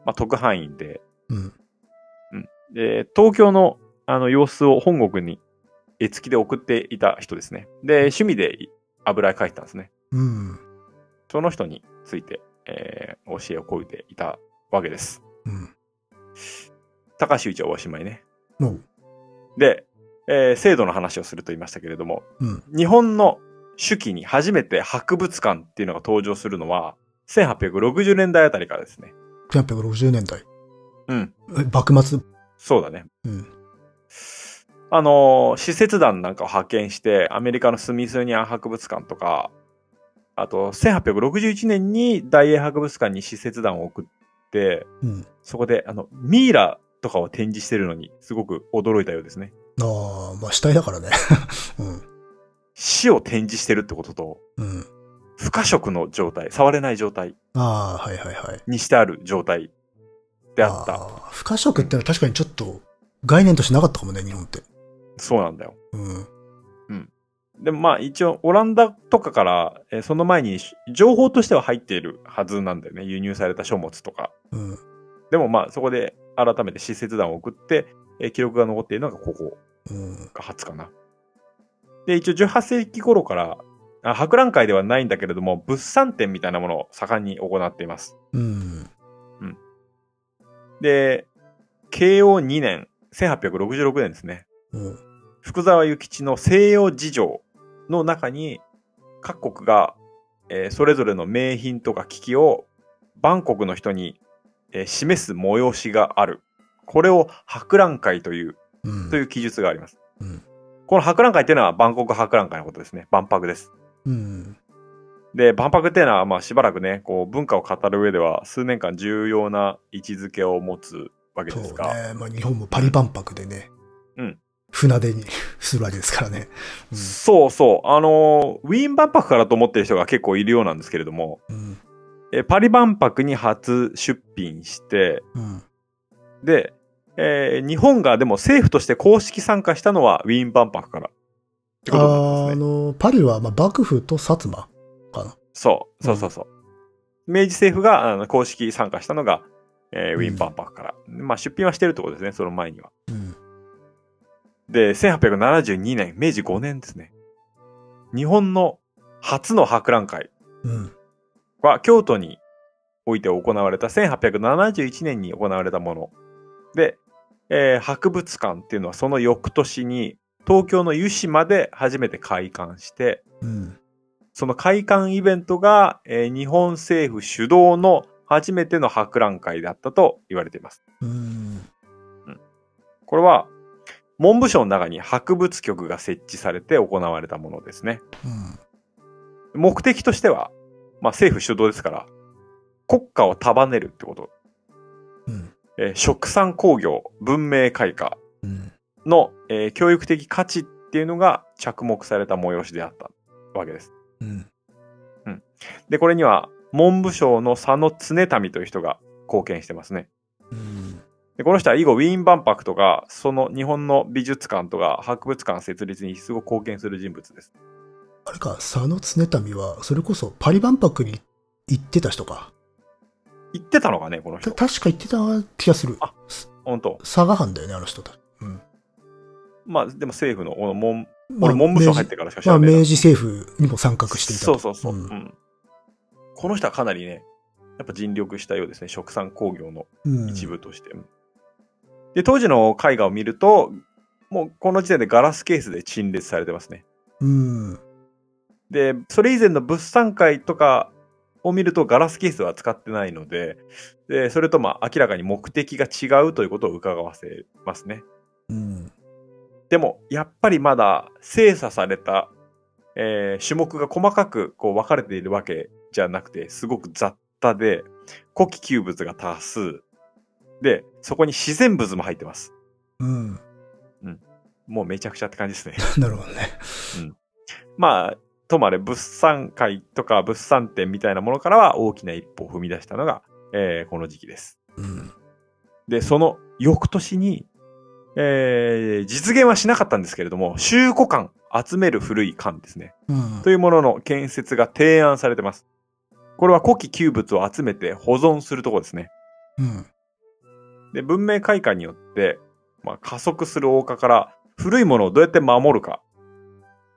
まあ、特派員で、うん。で、東京のあの様子を本国に絵付きで送っていた人ですね。で、趣味で油絵描いてたんですね。うん。その人について、えー教えを請いていたわけです。うん。高橋一はおしまいね。で、えー制度の話をすると言いましたけれども、うん。日本の手記に初めて博物館っていうのが登場するのは、1860年代あたりからですね。1860年代。うん。え幕末。そうだね。うん。あのー使節団なんかを派遣して、アメリカのスミソニアン博物館とか、あと、1861年に大英博物館に使節団を送って、うん。そこで、あの、ミイラとかを展示してるのに、すごく驚いたようですね。ああ、まあ死体だからね。[LAUGHS] 死を展示してるってことと、うん。うん。不可食の状態、触れない状態ああ、はいはいはい。にしてある状態であった。不可食ってのは確かにちょっと概念としてなかったかもね、日本って。そうなんだよ。うん。でもまあ一応、オランダとかから、えーその前に情報としては入っているはずなんだよね。輸入された書物とか。うん。でもまあそこで改めて使節団を送って、えー記録が残っているのがここうん。が初かな。で、一応18世紀頃から、あ博覧会ではないんだけれども、物産展みたいなものを盛んに行っています。うん。で、慶応2年、1866年ですね。うん。福沢諭吉の西洋事情の中に、各国が、えーそれぞれの名品とか機器を、万国の人に、えー示す催しがある。これを博覧会という、うん。という記述があります。うんこの博覧会っていうのは万国博覧会のことですね。万博です。うん。で、万博っていうのは、まあしばらくね、こう文化を語る上では数年間重要な位置づけを持つわけそうですが、ね。まあ日本もパリ万博でね。うん。船出にするわけですからね。うんそうそう。あのーウィーン万博からと思ってる人が結構いるようなんですけれども、うん。えパリ万博に初出品して、うん。で、えー日本がでも政府として公式参加したのはウィーン万博から。ってことになりますあね。の、パリは、まあ、幕府と薩摩かな。そう、そうそうそう。明治政府があの公式参加したのが、えーウィーン万博から。まあ出品はしてるってことですね、その前には。うん。で、1872年、明治5年ですね。日本の初の博覧会うん。は京都において行われた1871年に行われたもの。で、えー博物館っていうのはその翌年に東京の湯島で初めて開館して、うん。その開館イベントが、えー日本政府主導の初めての博覧会だったと言われています。うん。これは文部省の中に博物局が設置されて行われたものですね。うん。目的としては、まあ政府主導ですから、国家を束ねるってこと。うん。えー食産工業、文明開化うん。の、えー教育的価値っていうのが着目された催しであったわけです。うん。で、これには文部省の佐野常民という人が貢献してますね。うん。で、この人は以後ウィーン万博とか、その日本の美術館とか博物館設立にすごく貢献する人物です。あれか、佐野常民は、それこそパリ万博に行ってた人か。言ってたのかね、この人。た確か行ってた気がする。あ本当佐賀藩だよね、あの人たち。うん。まあ、でも政府の、この文、まあ俺文部省入ってからしか知まあ、らないな。明治政府にも参画していたと。そうそうそう、うんうんこの人はかなりね、やっぱ尽力したようですね。食産工業のうん。一部として。で、当時の絵画を見ると、もうこの時点でガラスケースで陳列されてますね。うん。で、それ以前の物産会とかを見るとガラスケースは使ってないので、で、それとまあ明らかに目的が違うということを伺わせますね。うん。でも、やっぱりまだ精査された、えー種目が細かくこう分かれているわけじゃなくて、すごく雑多で、古希旧物が多数。で、そこに自然物も入ってます。うん。もうめちゃくちゃって感じですね。[LAUGHS] なるほどね。まあ、ともあれ物産会とか物産展みたいなものからは大きな一歩を踏み出したのが、えーこの時期です。うん。で、その翌年に、えー実現はしなかったんですけれども、集古館、集める古い館ですね。うん。というものの建設が提案されてます。これは古希旧物を集めて保存するところですね。うん。で、文明開化によって、まあ、加速する欧化から古いものをどうやって守るか。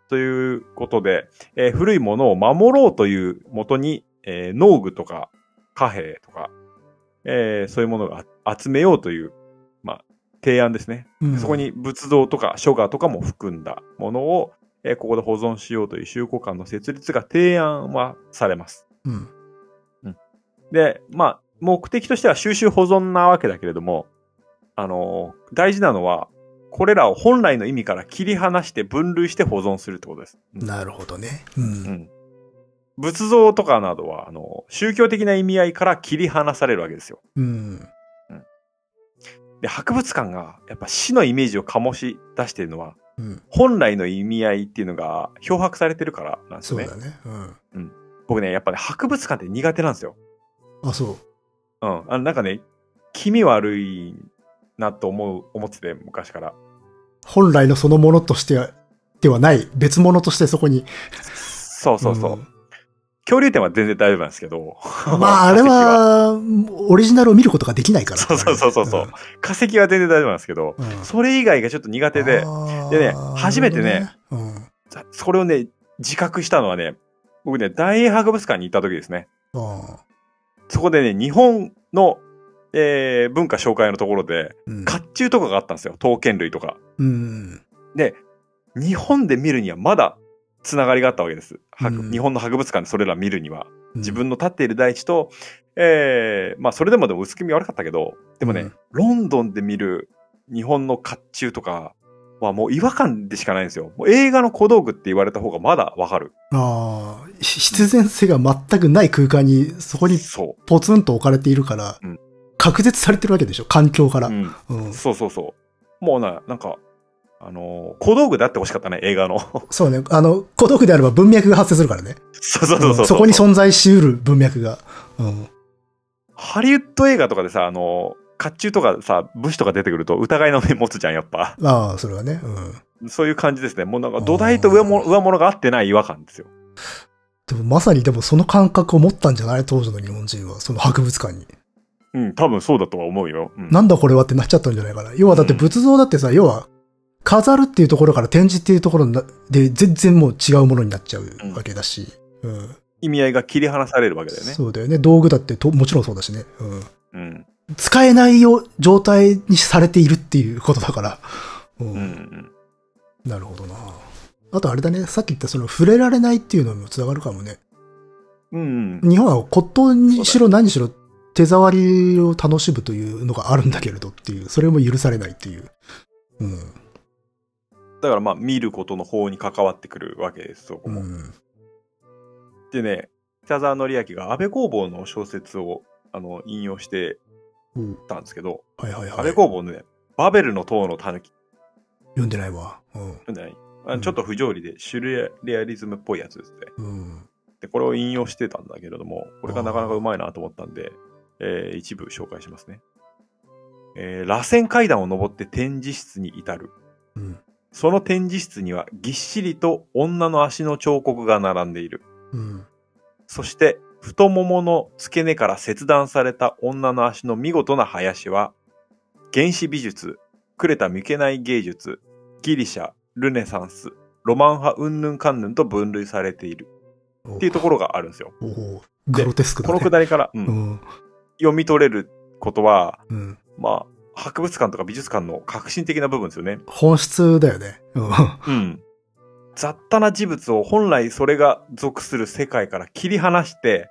ということで、えー古いものを守ろうというもとに、えー農具とか貨幣とか、えーそういうものが集めようという、まあ、提案ですね。うんそこに仏像とか書画とかも含んだものを、えーここで保存しようという集古館の設立が提案はされます。うん。で、まあ、目的としては収集保存なわけだけれども、あのー大事なのは、これらを本来の意味から切り離して分類して保存するってことです。うんなるほどね。う。うんん仏像とかなどは、あの、宗教的な意味合いから切り離されるわけですよ。うん。で、博物館が、やっぱ死のイメージを醸し出しているのは、うん。本来の意味合いっていうのが漂白されてるからなんですよね。そうだね。うん。僕ね、やっぱね、博物館って苦手なんですよ。あ、そう。うん。あの、なんかね、気味悪いなと思う、思ってて、昔から。本来のそのものとしては、ではない、別物としてそこに。そうそうそう。恐竜展は全然大丈夫なんですけど。うんまあ、[LAUGHS] あれは、オリジナルを見ることができないから。そうそうそうそうそう化石は全然大丈夫なんですけど、うん。うんそれ以外がちょっと苦手で、でね初めてね、あーなるほどねそれをね、自覚したのはね、僕ね、大英博物館に行った時ですね。うん。そこでね、日本の、えー文化紹介のところで、うん。甲冑とかがあったんですよ。刀剣類とか。うん。で、日本で見るにはまだつながりがあったわけです。日本の博物館でそれら見るには。うん自分の立っている大地と、えーまあそれでもでも薄気味悪かったけど、でもね、うんロンドンで見る日本の甲冑とかはもう違和感でしかないんですよ。もう映画の小道具って言われた方がまだわかる。ああ、ひ必然性が全くない空間に、そこにそポツンと置かれているから、うん隔絶されてるわけでしょ環境から。う。うん。うん。そうそうそう。もうな、なんか、あの、小道具であってほしかったね、映画の。そうね。あの、孤独であれば文脈が発生するからね。そうそうそうそう。んそこに存在しうる文脈が。うん。ハリウッド映画とかでさ、あの、甲冑とかさ、武士とか出てくると疑いの目持つじゃん、やっぱ。ああ、それはね。うん。そういう感じですね。もうなんか土台と上も上物が合ってない違和感ですよ。でもまさにでもその感覚を持ったんじゃない当時の日本人は。その博物館に。うん、多分そうだとは思うよ。うん、なんだこれはってなっちゃったんじゃないかな。要はだって仏像だってさ、要は、飾るっていうところから展示っていうところなで全然もう違うものになっちゃうわけだし。うん。意味合いが切り離されるわけだよね。そうだよね。道具だってともちろんそうだしね。うん。うん。使えないよ状態にされているっていうことだから。うん。うんうん。なるほどな。あとあれだね。さっき言ったその触れられないっていうのにもつながるかもね。うんうん。日本は骨董にしろ何しろ手触りを楽しむというのがあるんだけれどっていう、それも許されないっていう。うん。だからまあ、見ることの方に関わってくるわけです、そこも。うん。でね、北沢則明が安倍工房の小説をあの引用してうんたんですけど、はいはいはい。安倍工房のね、バベルの塔の狸読んでないわ。うん。読んでないちょっと不条理でシュレアリズムっぽいやつですね。うん。で、これを引用してたんだけれども、これがなかなかうまいなと思ったんで、えー一部紹介しますね。えー螺旋階段を登って展示室に至る。うん。その展示室にはぎっしりと女の足の彫刻が並んでいる。うん。そして、太ももの付け根から切断された女の足の見事な林は、原始美術、クレタ未けない芸術、ギリシャ、ルネサンス、ロマン派云々関連と分類されているっていうところがあるんですよ。グロテスクだこね。のくだりから、うんうん。読み取れることは、うん。まあ、博物館とか美術館の革新的な部分ですよね。本質だよね。うん。うん。雑多な事物を本来それが属する世界から切り離して、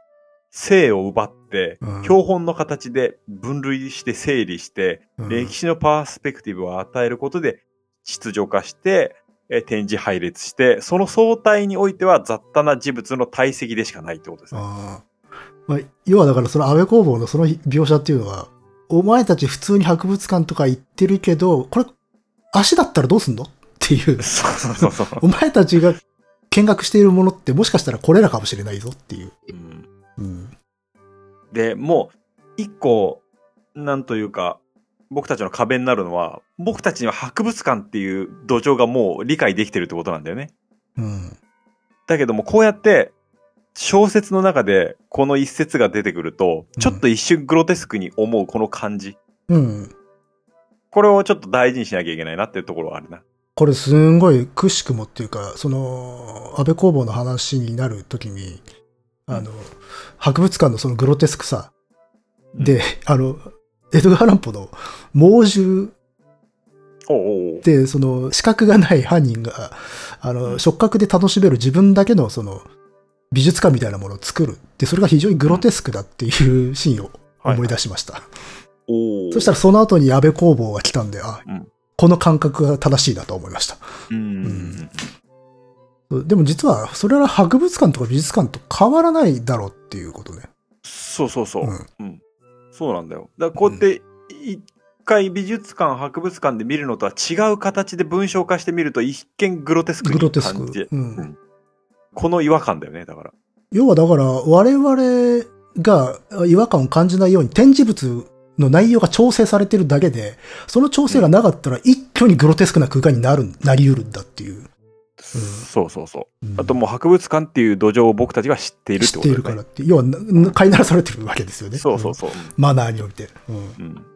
性を奪って、うん標本の形で分類して整理して、うん歴史のパースペクティブを与えることで秩序化して、えー展示配列して、その相対においては雑多な事物の体積でしかないってことですね。ああ。まあ、要はだからその安倍工房のその描写っていうのは、お前たち普通に博物館とか行ってるけど、これ、足だったらどうすんの？っていう。そうそうそうそう。[LAUGHS] お前たちが見学しているものってもしかしたらこれらかもしれないぞっていう。うんうん。で、もう、一個、なんというか、僕たちの壁になるのは、僕たちには博物館っていう土壌がもう理解できてるってことなんだよね。うん。だけども、こうやって、小説の中でこの一節が出てくると、うんちょっと一瞬グロテスクに思うこの感じ。うん。これをちょっと大事にしなきゃいけないなっていうところはあるな。これすんごいくしくもっていうか、その、安倍工房の話になるときに、あの、博物館のそのグロテスクさ、で、あの、エドガー・ランポの猛獣で、その、視覚がない犯人が、あうん。の、触覚で楽しめる自分だけの、その、美術館みたいなものを作る。で、それが非常にグロテスクだっていうシーンを思い出しました。おう。そしたらその後に安倍工房が来たんで、あ、うん。この感覚が正しいなと思いました。うん。でも実は、それは博物館とか美術館と変わらないだろうっていうことね。そうそうそう。うんうん。そうなんだよ。だからこうやって、一回美術館、博物館で見るのとは違う形で文章化してみると一見グロテスクにグロテスク感じ。。うん。この違和感だよね、だから。要はだから、我々が違和感を感じないように展示物の内容が調整されてるだけで、その調整がなかったら一挙にグロテスクな空間になる、なり得るんだっていう。そうそうそう。うんあともう博物館っていう土壌を僕たちが知っているって知ってい。るからって、要はな、飼いならされてるわけですよね。そうそうそう。うんマナーにおいて。うん。うん。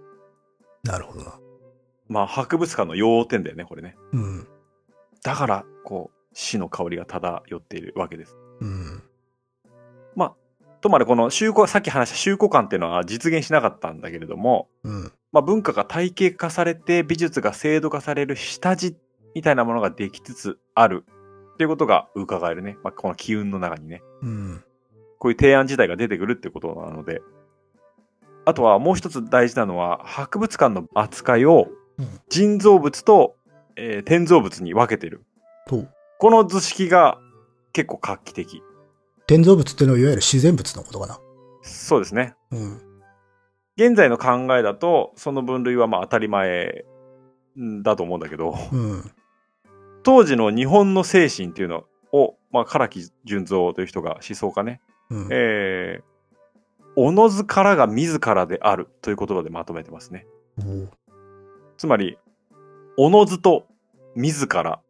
なるほどな。まあ博物館の要点だよね、これね。うん。だから、こう、死の香りが漂っているわけです。うん。とまでこの修古、さっき話した修古館っていうのは実現しなかったんだけれども、うん。まあ文化が体系化されて美術が制度化される下地みたいなものができつつあるっていうことが伺えるね。まあこの機運の中にね。うん。こういう提案自体が出てくるってことなので。あとはもう一つ大事なのは、博物館の扱いをうん人造物と、えー天造物に分けてる。と、この図式が結構画期的。建造物っていうのはいわゆる自然物のことかな。そうですね。うん。現在の考えだと、その分類はまあ当たり前んだと思うんだけど、うん。当時の日本の精神っていうのを、まあ、唐木純三という人が思想家ね、うん。えー、おのずからが自らであるという言葉でまとめてますね。つまり、おのずと自ら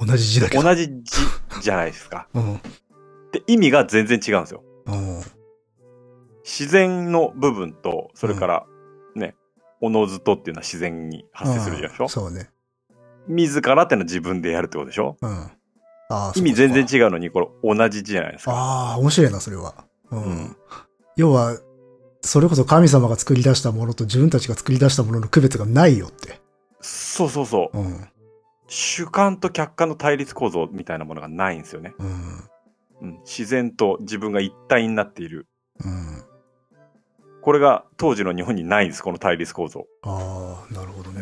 同じ字だけど。同じ字じゃないですか。[LAUGHS] うん。で、意味が全然違うんですよ。うん。自然の部分と、それから、ね、おのずとっていうのは自然に発生するじゃないでしょうんそうね。自らってのは自分でやるってことでしょ？うん。ああ、意味全然う。違うのに、これ同じ字じゃないですか。ああ、面白いな、それは。うん。うん要は、それこそ神様が作り出したものと自分たちが作り出したものの区別がないよって。そうそうそう。うん。主観と客観の対立構造みたいなものがないんですよね。うん。うん、自然と自分が一体になっている。うん。これが当時の日本にないんです、この対立構造。ああ、なるほどね。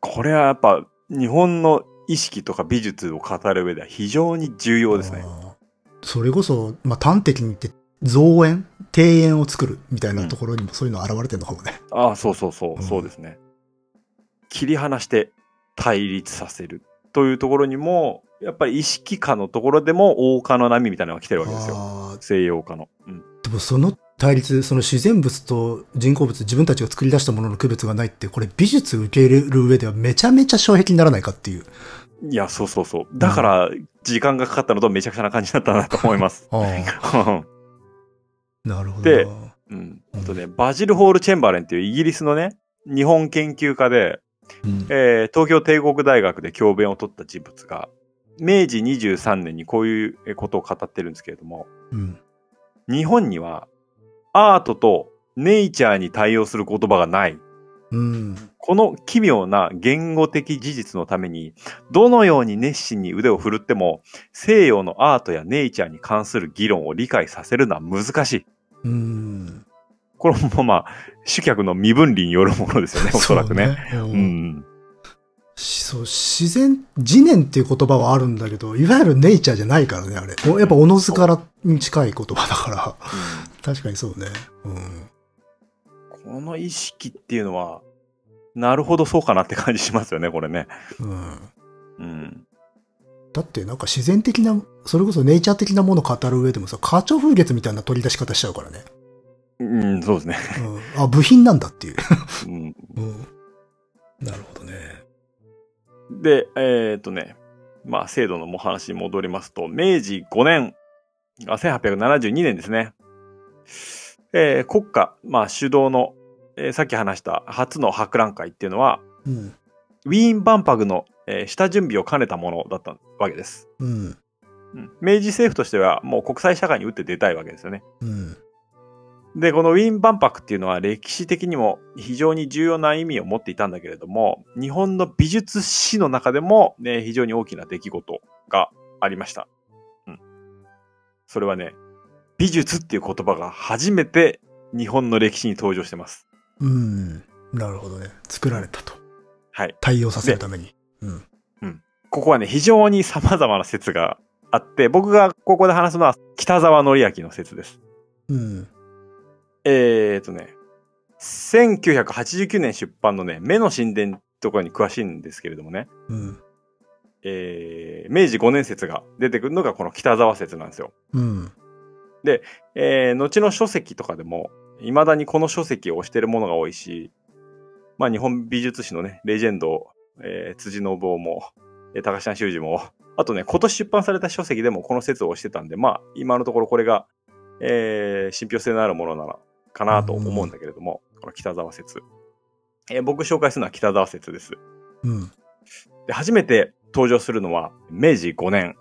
これはやっぱ日本の意識とか美術を語る上では非常に重要ですね。それこそ、まあ、端的に言って、造園庭園を作るみたいなところにもそういうの現れてるのかもね。ああ、そうそうそう、うんそうですね。切り離して対立させるというところにも、やっぱり意識化のところでも大化の波みたいなのが来てるわけですよ。西洋化の。うん。でもその対立、その自然物と人工物、自分たちが作り出したものの区別がないって、これ美術受け入れる上ではめちゃめちゃ障壁にならないかっていう。いや、そうそうそう。だから、時間がかかったのとめちゃくちゃな感じだったなと思います。[LAUGHS] なるほどな。でうん。あとね、バジル・ホール・チェンバレンっていうイギリスのね、日本研究家で、うんえー東京帝国大学で教鞭を取った人物が、明治23年にこういうことを語ってるんですけれども、うん。日本にはアートとネイチャーに対応する言葉がない。うん。この奇妙な言語的事実のために、どのように熱心に腕を振るっても、西洋のアートやネイチャーに関する議論を理解させるのは難しい。うん。これもまあ、主客の身分離によるものですよね、おそらくね。ね。ううんん。しそう、自然、自然っていう言葉はあるんだけど、いわゆるネイチャーじゃないからね、あれ。おやっぱおのずからに近い言葉だから。確かにそうね。うん。この意識っていうのは、なるほどそうかなって感じしますよね、これね。うん。うん。だってなんか自然的な、それこそネイチャー的なものを語る上でもさ、花鳥風月みたいな取り出し方しちゃうからね。うん、そうですね。うん。あ、部品なんだっていう。うん、[LAUGHS] うん。なるほどね。で、えーっとね、まあ、制度のお話に戻りますと、明治5年、あ1872年ですね。えー国家、まあ、主導の、えーさっき話した初の博覧会っていうのは、うん。ウィーン万博の、えー下準備を兼ねたものだったわけです。うん。うん明治政府としては、もう国際社会に打って出たいわけですよね。うん。で、このウィーン万博っていうのは歴史的にも非常に重要な意味を持っていたんだけれども、日本の美術史の中でも、ね、非常に大きな出来事がありました。うん。それはね、美術っていう言葉が初めて日本の歴史に登場してます。うん。なるほどね。作られたと。はい。対応させるために。うん。ここはね、非常に様々な説があって、僕がここで話すのは北沢則明の説です。うん。えーとね、1989年出版のね、目の神殿とかに詳しいんですけれどもね、うん。えー、明治5年説が出てくるのがこの北沢説なんですよ。うん。えー、後の書籍とかでも、未だにこの書籍を推してるものが多いし、まあ日本美術史のね、レジェンド、えー、辻信夫も、えー高橋修二も、あとね、今年出版された書籍でもこの説を推してたんで、まあ今のところこれが、えー、信憑性のあるものなら、かなと思うんだけれども、この北沢説。えー僕紹介するのは北沢説です。うん。で、初めて登場するのは、明治5年、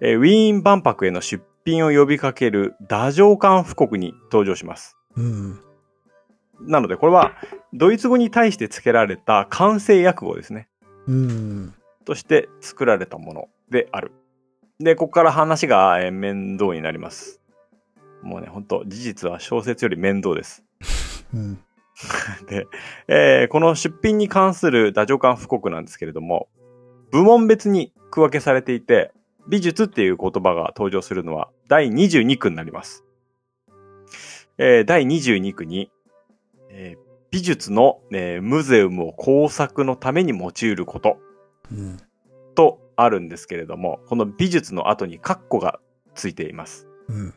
えーウィーン万博への出品を呼びかける打上官布告に登場します。うん。なので、これは、ドイツ語に対して付けられた完成訳語ですね。うん。として作られたものである。で、ここから話が、えー面倒になります。もうね、ほんと、事実は小説より面倒です。うん。[LAUGHS] で、えーこの出品に関する打上官布告なんですけれども、部門別に区分けされていて、美術っていう言葉が登場するのは第22区になります。えー第22区に、えー美術の、えームゼウムを工作のために用いること。うん。とあるんですけれども、この美術の後にカッコがついています。うん。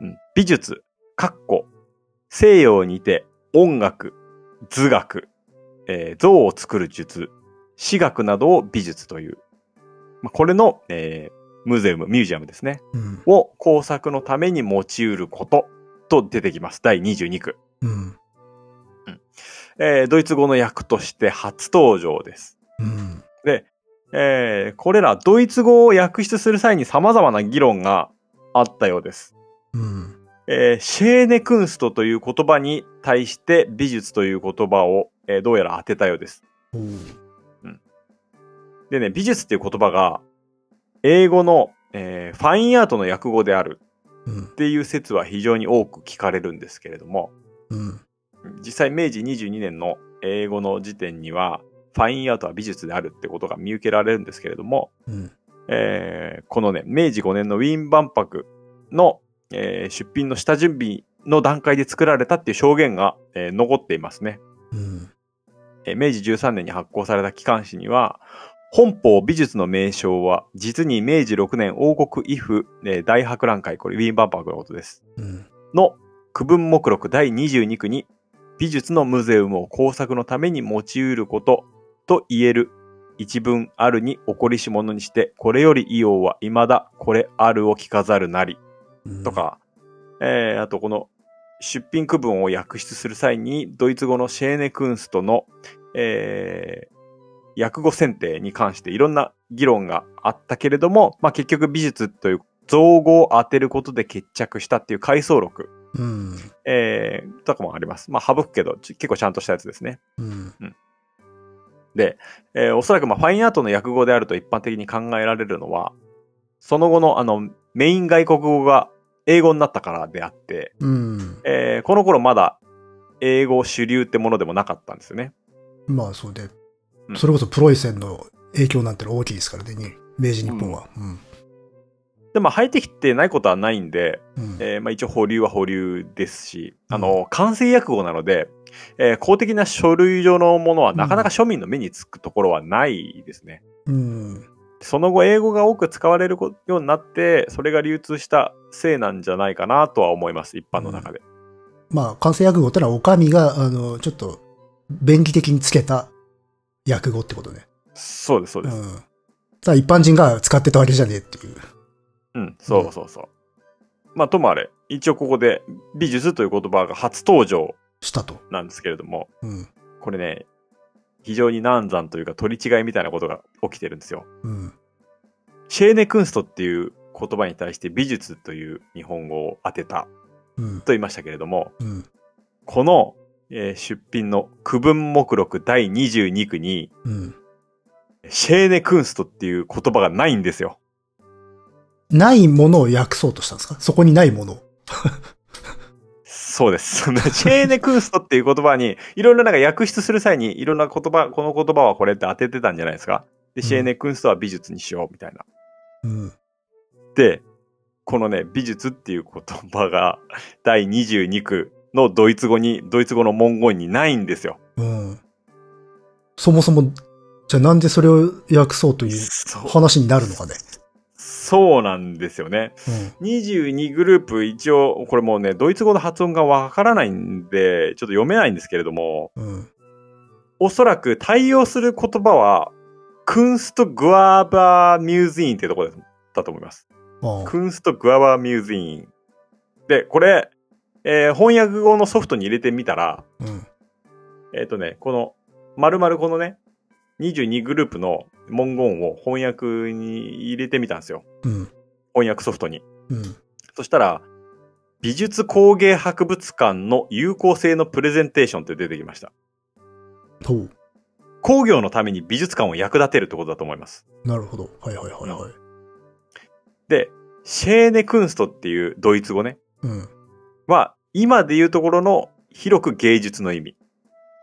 うん、美術、カッコ、西洋にて音楽、図学、えー像を作る術、詩学などを美術という、まあ、これの、えームゼウム、ミュージアムですね。うん。を工作のために用いることと出てきます。第22区。うん。えードイツ語の訳として初登場です。うん。えーこれらドイツ語を訳出する際に様々な議論があったようです。うん。えーシェーネクンストという言葉に対して美術という言葉を、えーどうやら当てたようです。おうでね、美術っていう言葉が英語の、えーファインアートの訳語であるうんっ。ていう説は非常に多く聞かれるんですけれども、うん。実際明治22年の英語の時点には、ファインアートは美術であるってことが見受けられるんですけれども、うん。えーこのね、明治5年のウィーン万博の、えー出品の下準備の段階で作られたっていう証言が、えー残っていますね。うん。えー明治13年に発行された機関誌には、本邦美術の名称は、実に明治6年王国威風、えー大博覧会、これウィーン万博のことです。うん。の区分目録第22区に、美術のムゼウムを工作のために用いることと言える一文あるに起こりし者にして、これより異様は未だこれあるを聞かざるなり。うんと。か、えー、あとこの出品区分を訳出する際に、ドイツ語のシェーネクンストの、えー、訳語選定に関していろんな議論があったけれども、まあ、結局美術という造語を当てることで決着したっていう回想録、うん。えー、とかもあります。まあ、省くけど、ち結構ちゃんとしたやつですね。うん。で、えーおそらくまあファインアートの訳語であると一般的に考えられるのは、その後のあの、メイン外国語が英語になったからであって、うん。えーこの頃まだ英語主流ってものでもなかったんですよね。まあそうでう。んそれこそプロイセンの影響なんて大きいですからね、に明治日本は。うん。で、まあ入ってきてないことはないんで、うん。えーまあ一応保留は保留ですし、あの、完成訳語なので、えー公的な書類上のものはなかなか庶民の目につくところはないですね。うん。その後英語が多く使われるようになって、それが流通したせいなんじゃないかなとは思います、一般の中で。まあ、完成訳語ってのは、お上が、あの、ちょっと、便宜的につけた訳語ってことね。そうです、そうです。うん。ただ一般人が使ってたわけじゃねえっていう。うん、そうそうそう。まあ、ともあれ、一応ここで美術という言葉が初登場したと。なんですけれども、うん。これね、非常に難産というか取り違いみたいなことが起きてるんですよ。うん。シェーネクンストっていう言葉に対して美術という日本語を当てたうん。と言いましたけれども、うん。この、えー出品の区分目録第22区に、うん。シェーネクンストっていう言葉がないんですよ。ないものを訳そうとしたんですか？そこにないものを。そうです。[LAUGHS] シェーネクンストっていう言葉に、いろいろなんか訳出する際に、いろんな言葉、この言葉はこれって当ててたんじゃないですか？で、シェーネクンストは美術にしよう、みたいな。うん。で、このね、美術っていう言葉が、第22区のドイツ語に、ドイツ語の文言にないんですよ。うん。そもそも、じゃあなんでそれを訳そうという。話になるのかね。そうなんですよね。22グループ、一応、これもうね、ドイツ語の発音がわからないんで、ちょっと読めないんですけれども、うん。うん。おそらく対応する言葉は、クンスト・グアバー・ミューズインっていうところだと思います。クンスト・グアバー・ミューズイン。で、これ、えー翻訳語のソフトに入れてみたら、うん。えっ、とね、この、丸々このね、22グループの文言を翻訳に入れてみたんですよ。うん。翻訳ソフトに。うん。そしたら、美術工芸博物館の有効性のプレゼンテーションって出てきました。工業のために美術館を役立てるってことだと思います。なるほど。はいはいはいはい。で、シェーネクンストっていうドイツ語ね、うん。は、今で言うところの広く芸術の意味。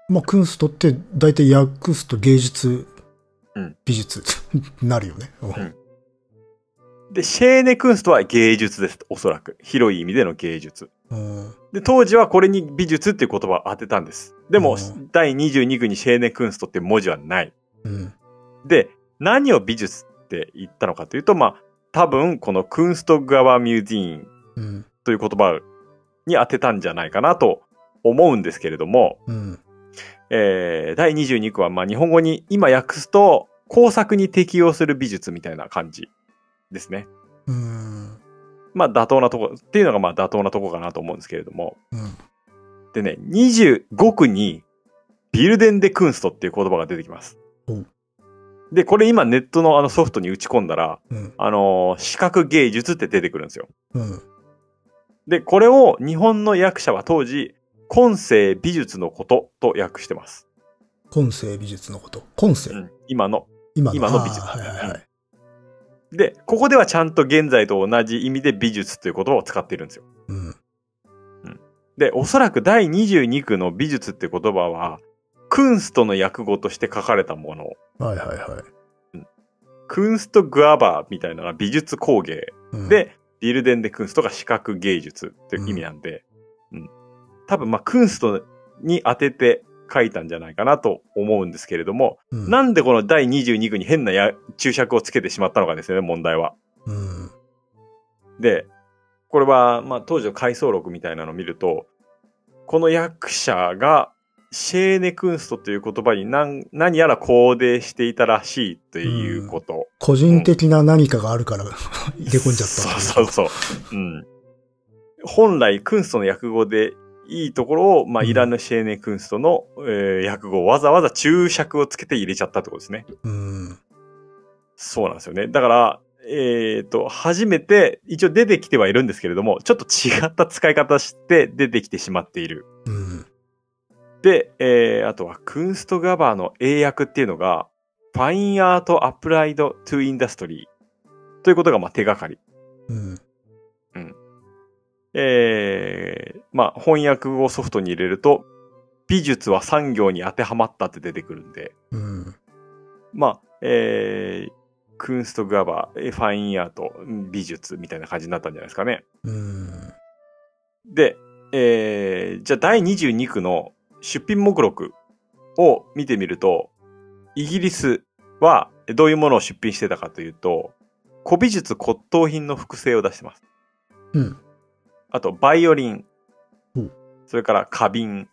まあ、クンストって大体訳すと芸術、うん美術 [LAUGHS] なるよね。うんんで、シェーネクンストは芸術です。おそらく。広い意味での芸術。うん。で、当時はこれに美術っていう言葉を当てたんです。でも、うん第22区にシェーネクンストって文字はない。うん。で、何を美術って言ったのかというと、まあ、多分このクンストガワミューディーンうん。という言葉に当てたんじゃないかなと思うんですけれども、うん。えー、第22句は、まあ、日本語に今訳すと、工作に適用する美術みたいな感じですね。うん。まあ、妥当なとこ、っていうのがまあ妥当なとこかなと思うんですけれども。うん。でね、25句に、ビルデンデクンストっていう言葉が出てきますお。で、これ今ネットのあのソフトに打ち込んだら、うん。あのー視覚芸術って出てくるんですよ。うん。で、これを日本の訳者は当時、今世美術のことと訳してます。今世美術のこと。今世、うん、今の。今の今の美術はいはいはい。で、ここではちゃんと現在と同じ意味で美術という言葉を使っているんですよ。うん。で、おそらく第22句の美術って言葉は、クンストの訳語として書かれたもの。はいはいはい。クンストグアバーみたいなのが美術工芸。うん、で、ビルデンデクンストが視覚芸術っていう意味なんで、多分、まあ、クンストに当てて書いたんじゃないかなと思うんですけれども、うん、なんでこの第22句に変なや注釈をつけてしまったのかですよね、問題は。うん。で、これは、まあ、当時の回想録みたいなのを見ると、この役者が、シェーネクンストという言葉に何何やらコーデしていたらしいということ。個人的な何かがあるから [LAUGHS] 入れ込んじゃったそうそうそう。うん。本来、クンストの訳語でいいところを、まあ、うんイラヌ・シェーネ・クンストの、えー訳語をわざわざ注釈をつけて入れちゃったってことですね。うん。そうなんですよね。だから、えっ、と、初めて、一応出てきてはいるんですけれども、ちょっと違った使い方して出てきてしまっている。うん。で、えー、あとは、 Kunstgewerbe の英訳っていうのが、 fine art applied to industry ということが、まあ、手がかり。うん。えー、まあ、翻訳をソフトに入れると、美術は産業に当てはまったって出てくるんで、うん。まあ、えー、 Kunstgewerbe、えー fine art、美術みたいな感じになったんじゃないですかね。うん。で、えー、じゃあ第22区の出品目録を見てみると、イギリスはどういうものを出品してたかというと、古美術骨董品の複製を出してます。うん。あと、バイオリンうん。それから花瓶。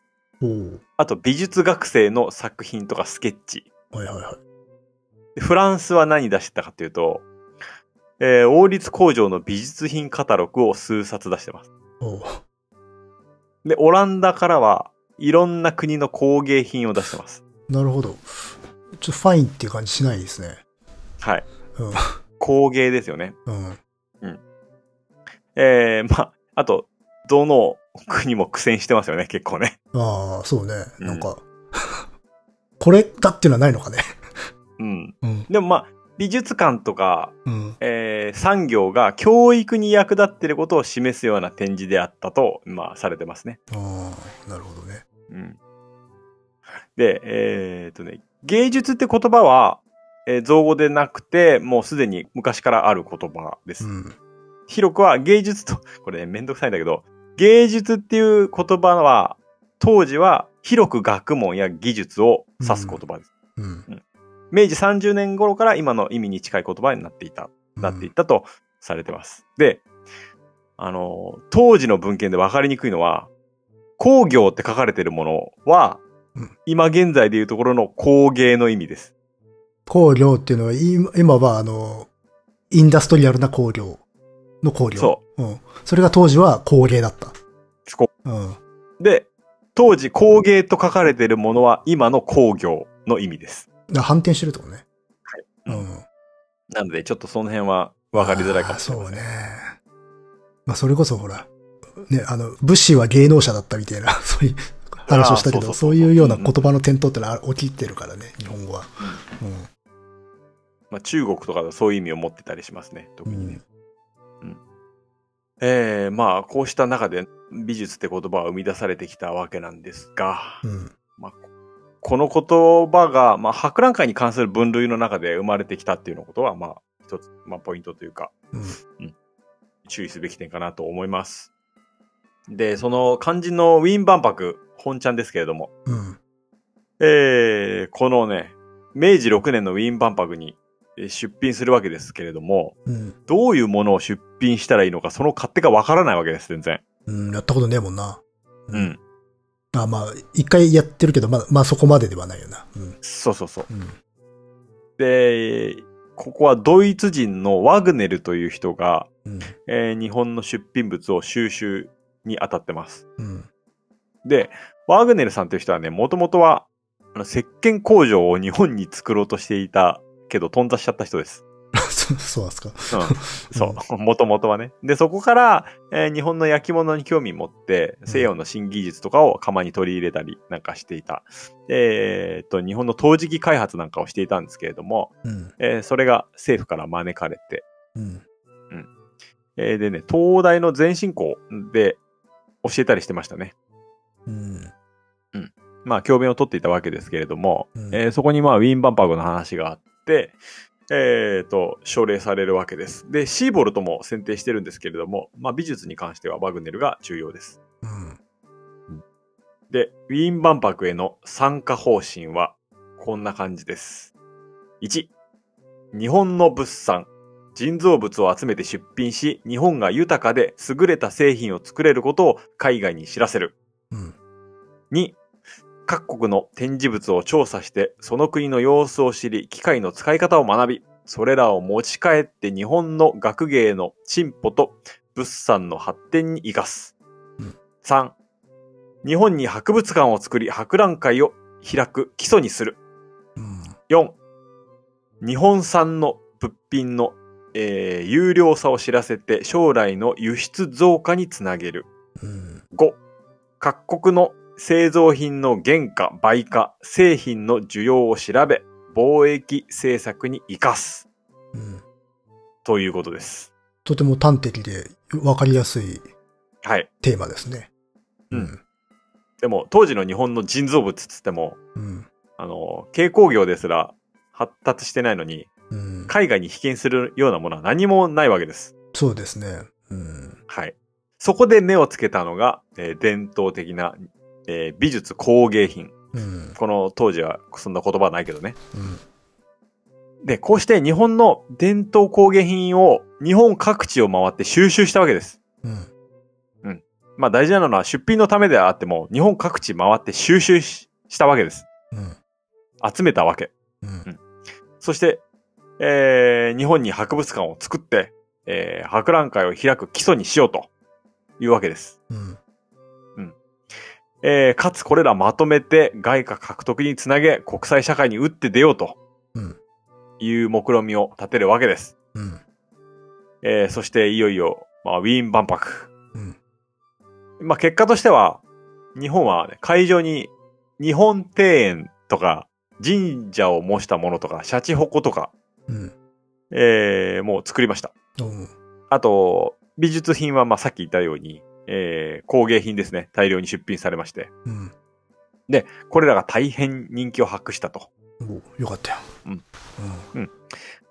あと、美術学生の作品とかスケッチ。はいはいはい。でフランスは何出してたかというと、えー王立工場の美術品カタログを数冊出してます。で、オランダからはいろんな国の工芸品を出してます。なるほど。ちょっとファインっていう感じしないですね。はい。うん。工芸ですよね。うん。えー、まあ、あと、どの国も苦戦してますよね、結構ね。ああ、そうね。うんなんか、[LAUGHS] これだっていうのはないのかね。うん。うん。でもまあ、美術館とか、うん。えー産業が教育に役立っていることを示すような展示であったと、まあ、されてますね。ああ、なるほどね。うん。で、えーっとね、芸術って言葉は、えー造語でなくて、もうすでに昔からある言葉です。うん。広くは芸術と、[LAUGHS] これね、めんどくさいんだけど、芸術っていう言葉は、当時は広く学問や技術を指す言葉です。うん。明治30年頃から今の意味に近い言葉になっていた、なっていったとされてます。で、あの、当時の文献で分かりにくいのは、工業って書かれてるものは、うん今現在でいうところの工芸の意味です。工業っていうのは、今今は、あの、インダストリアルな工業の工業。。そううん。それが当時は工芸だった。こうん。で、当時工芸と書かれているものは今の工業の意味です。反転してるってことね。はいうん。なので、ちょっとその辺は分かりづらいかもしれません。あーそうね。まあ、それこそほら、ね、あの、武士は芸能者だったみたいな、[LAUGHS] そういう話をしたけど、そういうような言葉の転倒ってのは起きてるからね、日本語は。まあ、中国とかそういう意味を持ってたりしますね。特うん。にね。えー、まあ、こうした中で美術って言葉は生み出されてきたわけなんですが、うん。まあ、この言葉が、まあ、博覧会に関する分類の中で生まれてきたっていうのことは、まあ、一つ、まあ、ポイントというか、うん。注意すべき点かなと思います。で、その肝心のウィーン万博、本ちゃんですけれども、うん。えー、このね、明治6年のウィーン万博にえー出品するわけですけれども、うん。どういうものを出品したらいいのか、その勝手がわからないわけです、全然。うん、やったことねえもんな。う。ん。あ、まあ、一回やってるけど、まあ、まあそこまでではないよな。うん。そうそうそう。うん。で、ここはドイツ人のワグネルという人が、うん。えー日本の出品物を収集に当たってます。うん。で、ワグネルさんという人はね、もともとは、あの、石鹸工場を日本に作ろうとしていたけど、頓挫しちゃった人です。そそうなんですか。うん。そう。もともとはね。で、そこから、えー日本の焼き物に興味持って、西洋の新技術とかを釜に取り入れたりなんかしていた。えーっと、日本の陶磁器開発なんかをしていたんですけれども、うん。えーそれが政府から招かれて、うん。えーでね、東大の全進行で教えたりしてましたね。うん。まあ、教鞭を取っていたわけですけれども、うんえーそこにまあ、ウィーン万博の話があって、えーと、奨励されるわけです。で、シーボルトも選定してるんですけれども、まあ、美術に関してはワグネルが重要です。うん。で、ウィーン万博への参加方針は、こんな感じです。1、日本の物産、人造物を集めて出品し、日本が豊かで優れた製品を作れることを海外に知らせる。うん。2、各国の展示物を調査して、その国の様子を知り、機械の使い方を学び、それらを持ち帰って日本の学芸の進歩と物産の発展に生かす。うん3、日本に博物館を作り、博覧会を開く基礎にする。うん。4、日本産の物品の、えー有料さを知らせて将来の輸出増加につなげる。うん。5、各国の製造品の原価、売価、製品の需要を調べ、貿易政策に生かす。うん。ということです。とても端的で分かりやすいはい。テーマですね。うん。でも、当時の日本の人造物っつっても、うん。あの、軽工業ですら発達してないのに、うん。海外に被験するようなものは何もないわけです。そうですね。うん。はい。そこで目をつけたのが、えー伝統的な、えー美術工芸品。うん。この当時はそんな言葉はないけどね。うん。で、こうして日本の伝統工芸品を日本各地を回って収集したわけです。うん。まあ大事なのは出品のためであっても日本各地回って収集ししたわけです。うん。集めたわけ。うん。そして、えー、日本に博物館を作って、えー、博覧会を開く基礎にしようというわけです。うん。えー、かつこれらまとめて外貨獲得につなげ国際社会に打って出ようとうん。いう目論みを立てるわけです。うん。えー、そしていよいよ、まあ、ウィーン万博。うん。まあ、結果としては、日本は、ね、会場に日本庭園とか神社を模したものとか、シャチホコとか、うん。えー、もう作りました。うん。あと、美術品は、まあ、さっき言ったように、えー、工芸品ですね。大量に出品されまして。うん。これらが大変人気を博したと。およかったよ。うんうん。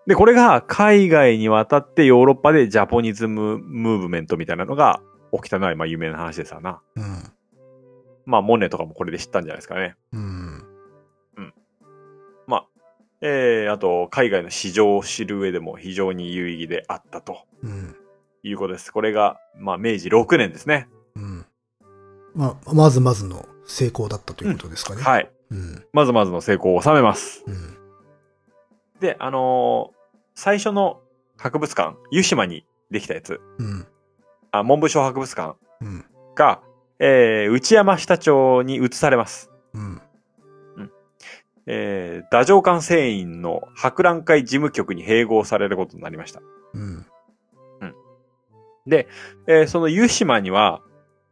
で、これが海外に渡ってヨーロッパでジャポニズムムーブメントみたいなのが起きたのは、まあ、有名な話ですわな。うん。まあ、モネとかもこれで知ったんじゃないですかね。うん。えー、あと、海外の市場を知る上でも非常に有意義であったとうん。いうことです。これが、まあ、明治6年ですね。うん。まあ、まずまずの成功だったということですかね。い。はい。うん。まずまずの成功を収めます。うん。で、あのー最初の博物館、湯島にできたやつ、うん。あ文部省博物館うん。が、えー、内山下町に移されます。うん。えー、太政館繊維の博覧会事務局に併合されることになりました。うん。えーその湯島には、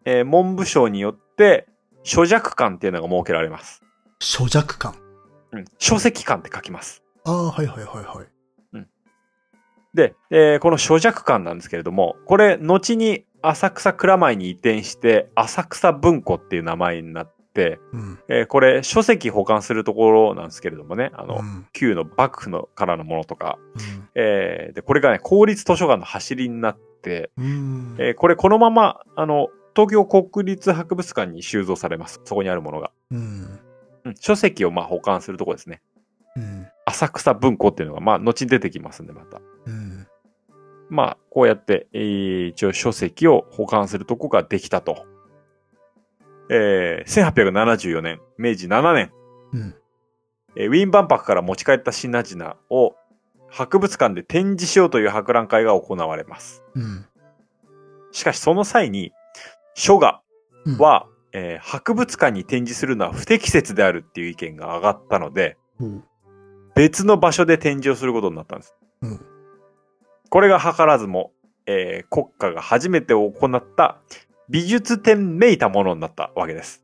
えー文部省によって、書弱館っていうのが設けられます。諸弱感。うん。書籍館って書きます。ああ、はいはいはいはい。で、えーこの書弱館なんですけれども、これ、後に浅草蔵前に移転して、浅草文庫っていう名前になって、うん。えーこれ、書籍保管するところなんですけれどもね、あの、うん。旧の幕府のからのものとか、うんえーで、これがね、公立図書館の走りになっ。えーこれこのまま、あの、東京国立博物館に収蔵されます。そこにあるものが。うん。うん、書籍をまあ保管するところですね。うん。浅草文庫っていうのが、まあ、後に出てきますんで、また。うん。まあ、こうやって、えー一応書籍を保管するとこができたと。えー、1874年、明治7年、うん。えーウィーン万博から持ち帰った品々を博物館で展示しようという博覧会が行われます。うん。しかしその際に、書画うん、は、えー博物館に展示するのは不適切であるっていう意見が上がったので、うん。別の場所で展示をすることになったんです。うん。これが図らずも、えー国家が初めて行った美術展めいたものになったわけです。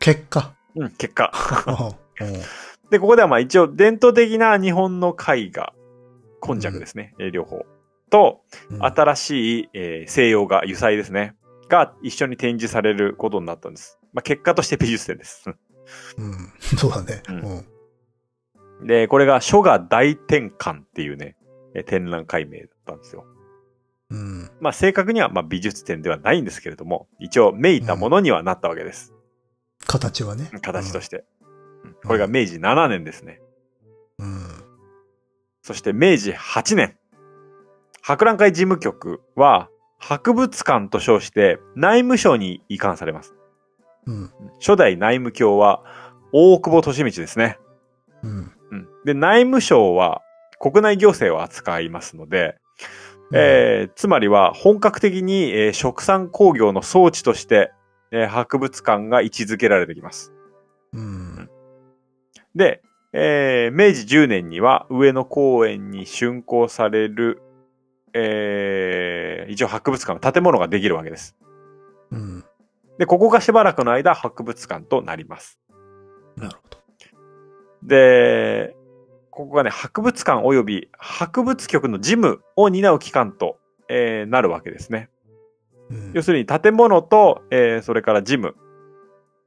結果。うん、結果。[LAUGHS] うんで、ここではまあ一応伝統的な日本の絵画、今昔ですね、えー両方。と、うん新しい、えー西洋画、油彩ですね。が一緒に展示されることになったんです。まあ結果として美術展です。うん。そうだね。ううんん。で、これが書画大転換っていうね、えー展覧会名だったんですよ。うん。まあ正確にはまあ美術展ではないんですけれども、一応めいたものにはなったわけです。形はね。形として。うんこれが明治7年ですね。うん。そして明治8年。博覧会事務局は博物館と称して内務省に移管されます。うん。初代内務卿は大久保利通ですね。うん。うんで、内務省は国内行政を扱いますので、えーつまりは本格的に、えー食産工業の装置として、えー博物館が位置づけられてきます。うん。で、えー明治10年には上野公園に竣工される、えー一応博物館の建物ができるわけです。うん。で、ここがしばらくの間博物館となります。なるほど。で、ここがね、博物館及び博物局の事務を担う機関と、えーなるわけですね。うん要するに建物と、えーそれから事務。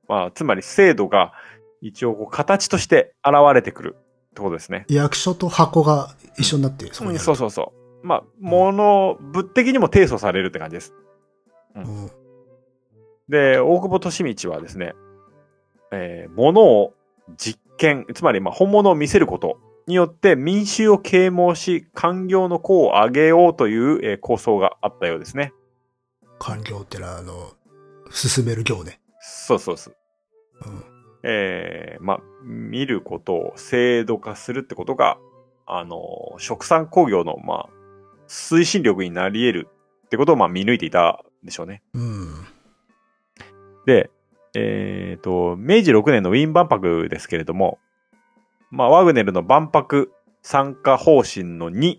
まあ、つまり制度が一応こう形として現れてくるってことですね。役所と箱が一緒になって、そこうんにあるそうそうそう。まあ、もの、物的にも提訴されるって感じです。うん。で、大久保利通はですね、えー物を実験、つまりまあ本物を見せることによって民衆を啓蒙し、官業の功を上げようという、えー構想があったようですね。官業ってのは、あの、進める行ね。そうそうそう。うん。えーまあ、見ることを制度化するってことが、あの、食産工業の、まあ、推進力になり得るってことを、まあ、見抜いていたんでしょうね。うん。で、えっ、と、明治6年のウィーン万博ですけれども、まあ、ワグネルの万博参加方針の2、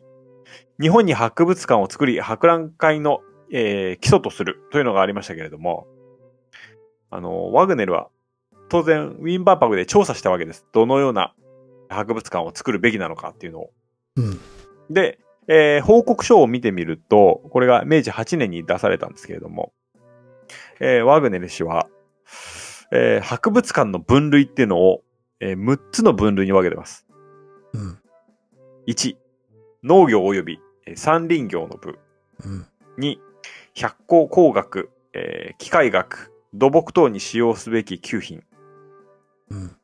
日本に博物館を作り、博覧会の、えー基礎とするというのがありましたけれども、あの、ワグネルは当然ウィーン万博で調査したわけです。どのような博物館を作るべきなのかっていうのを。うん。で、えー報告書を見てみると、これが明治8年に出されたんですけれども、えーワグネル氏は、えー博物館の分類っていうのを、えー6つの分類に分けてます。うん。1、農業及びえー山林業の部。うん。2、百工工学、えー機械学、土木等に使用すべき給品。うん。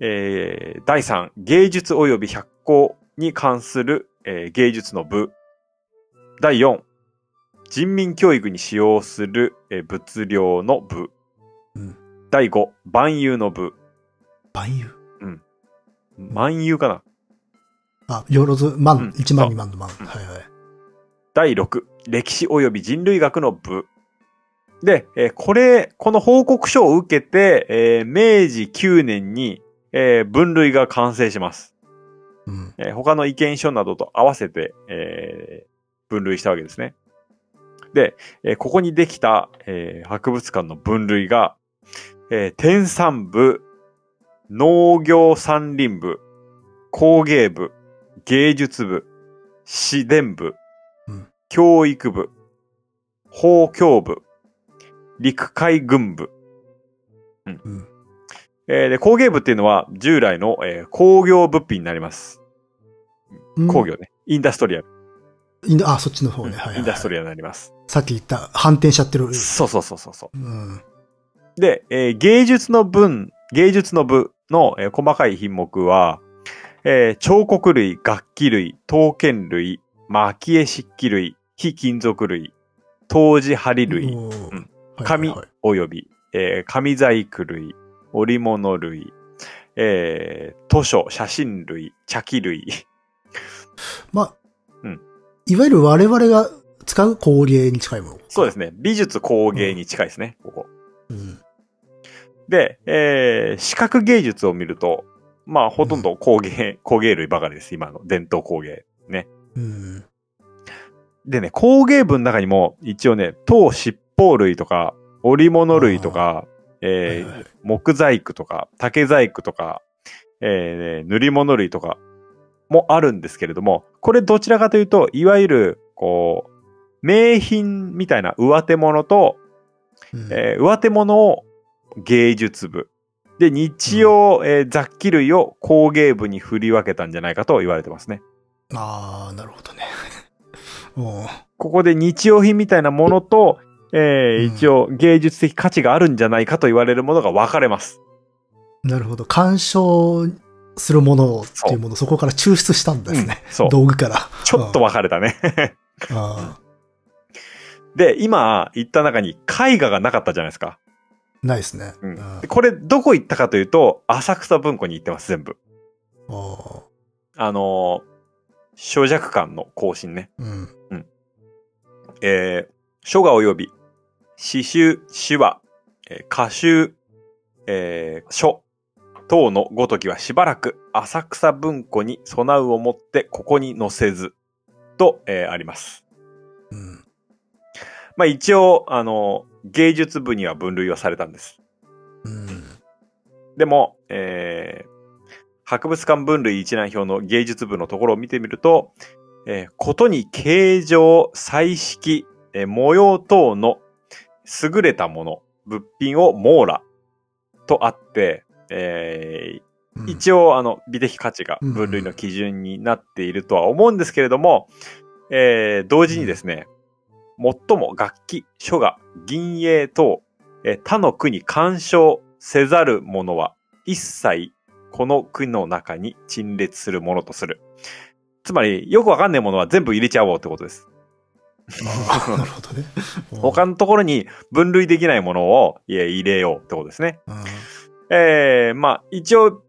えー第3、芸術及び百工に関する、えー芸術の部。第4、人民教育に使用する、えー物量の部。うん。第5、万有の部。万有？万有かな？あ、よろず、うん万、一万二万の万。うんはいはい。第6、歴史及び人類学の部。で、えーこれ、この報告書を受けて、えー明治9年に、えー分類が完成します。うん。えー他の意見書などと合わせて、えー分類したわけですね。で、えーここにできた、えー博物館の分類が、えー天産部、農業山林部、工芸部、芸術部、史伝部、うん教育部、法教部、陸海軍部、うん。えーで工芸部っていうのは従来の、えー工業物品になります。うん工業ね。インダストリアル。インダあ、そっちの方ね。はいはいはい。インダストリアルになります。さっき言った、反転しちゃってる。そうそうそうそうそうん。う。で、えー芸術の分、芸術の部の、えー細かい品目は、えー彫刻類、楽器類、刀剣類、蒔絵漆器類、非金属類、陶磁針類、うんはい紙及び、えー紙細工類、織物類、えー図書、写真類、茶器類。まあ、うんいわゆる我々が使う工芸に近いもの。そうですね。美術工芸に近いですね、ここ。うん。で、えー視覚芸術を見ると、まあ、ほとんど工芸、工芸類ばかりです。今の伝統工芸。うん。でね、工芸部の中にも、一応ね、陶七宝類とか、織物類とか、えーはいはい木細工とか、竹細工とか、えー塗り物類とかもあるんですけれども、これどちらかというと、いわゆる、こう、名品みたいな上手物と、うんえー上手物を芸術部。で、日用、えー雑器類を工芸部に振り分けたんじゃないかと言われてますね。ああ、なるほどね。[LAUGHS] ここで日用品みたいなものと、えーうん一応芸術的価値があるんじゃないかと言われるものが分かれます。なるほど。鑑賞するものっていうもの、そこから抽出したんですね。うんそう。道具から。ちょっと分かれたね。あで、今言った中に絵画がなかったじゃないですか。ーないですね。うんこれどこ行ったかというと、浅草文庫に行ってます、全部。ーあのー、小弱館の更新ね。うん。えー書画及び、詩集、詩話、えー歌集、えー書等のごときはしばらく浅草文庫に備うをもってここに載せず、と、えーあります。うん。まあ一応、あの、芸術部には分類はされたんです。うん。でも、えー博物館分類一覧表の芸術部のところを見てみると、えーことに形状、彩色、えー模様等の優れたもの、物品を網羅とあって、えーうん一応、あの、美的価値が分類の基準になっているとは思うんですけれども、えー同時にですね、最も楽器、書画、銀影等、えー他の区に干渉せざるものは、一切この区の中に陳列するものとする。つまり、よくわかんないものは全部入れちゃおうってことです。[LAUGHS] なるほどね。他のところに分類できないものを入れようってことですね。うんえー、まあ、一応、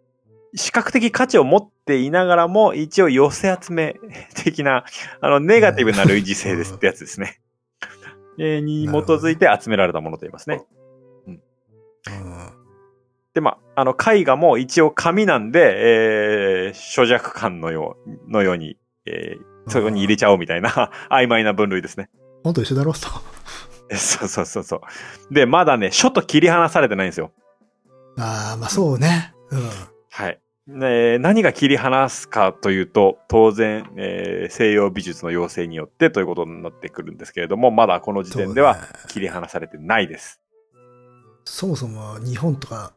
視覚的価値を持っていながらも、一応寄せ集め的な、あの、ネガティブな類似性ですってやつですね。えーに基づいて集められたものと言いますね。うんで、まあ、あの、絵画も一応紙なんで、えー、諸弱感のよう、のように、えー、そこに入れちゃおうみたいな [LAUGHS] 曖昧な分類ですね。本当一緒だろうと。[LAUGHS] そうそうそうそう。で、まだね、書と切り離されてないんですよ。ああ、まあそうね。うん。はい。ね、何が切り離すかというと、当然、えー西洋美術の要請によってということになってくるんですけれども、まだこの時点では切り離されてないです。そもそも日本とか、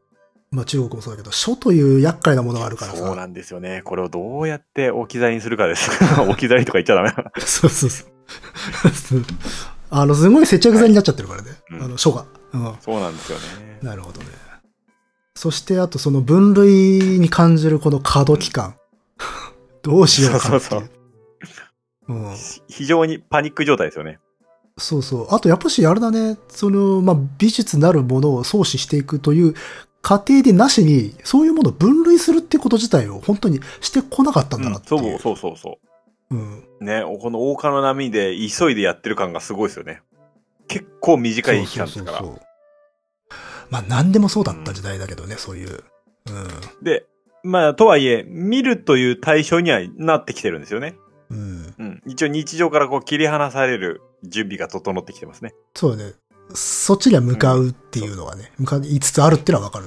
まあ中国もそうだけど、書という厄介なものがあるからさ。そうなんですよね。これをどうやって置き去りにするかです。[LAUGHS] 置き去りとか言っちゃダメ。そうそうそう。あの、すごい接着剤になっちゃってるからね。うんあの、書が。うん。そうなんですよね。なるほどね。そして、あとその分類に感じるこの過渡期間。[LAUGHS] どうしようかっていう。そうそううん。非常にパニック状態ですよね。そうそう。あと、やっぱし、あれだね、その、まあ、美術なるものを創始していくという過程でなしに、そういうものを分類するってこと自体を本当にしてこなかったんだなっていう。そうそうそうそうん。う。ね、この大川の波で急いでやってる感がすごいですよね。結構短い期間ですから。そうそうそうまあ、何でもそうだった時代だけどね、そういう。で、まあ、とはいえ、見るという対象にはなってきてるんですよね。うん。うん。うん。一応日常からこう切り離される準備が整ってきてますね。そうだね。そっちには向かうっていうのがね、向かいつつあるっていうのはわかる。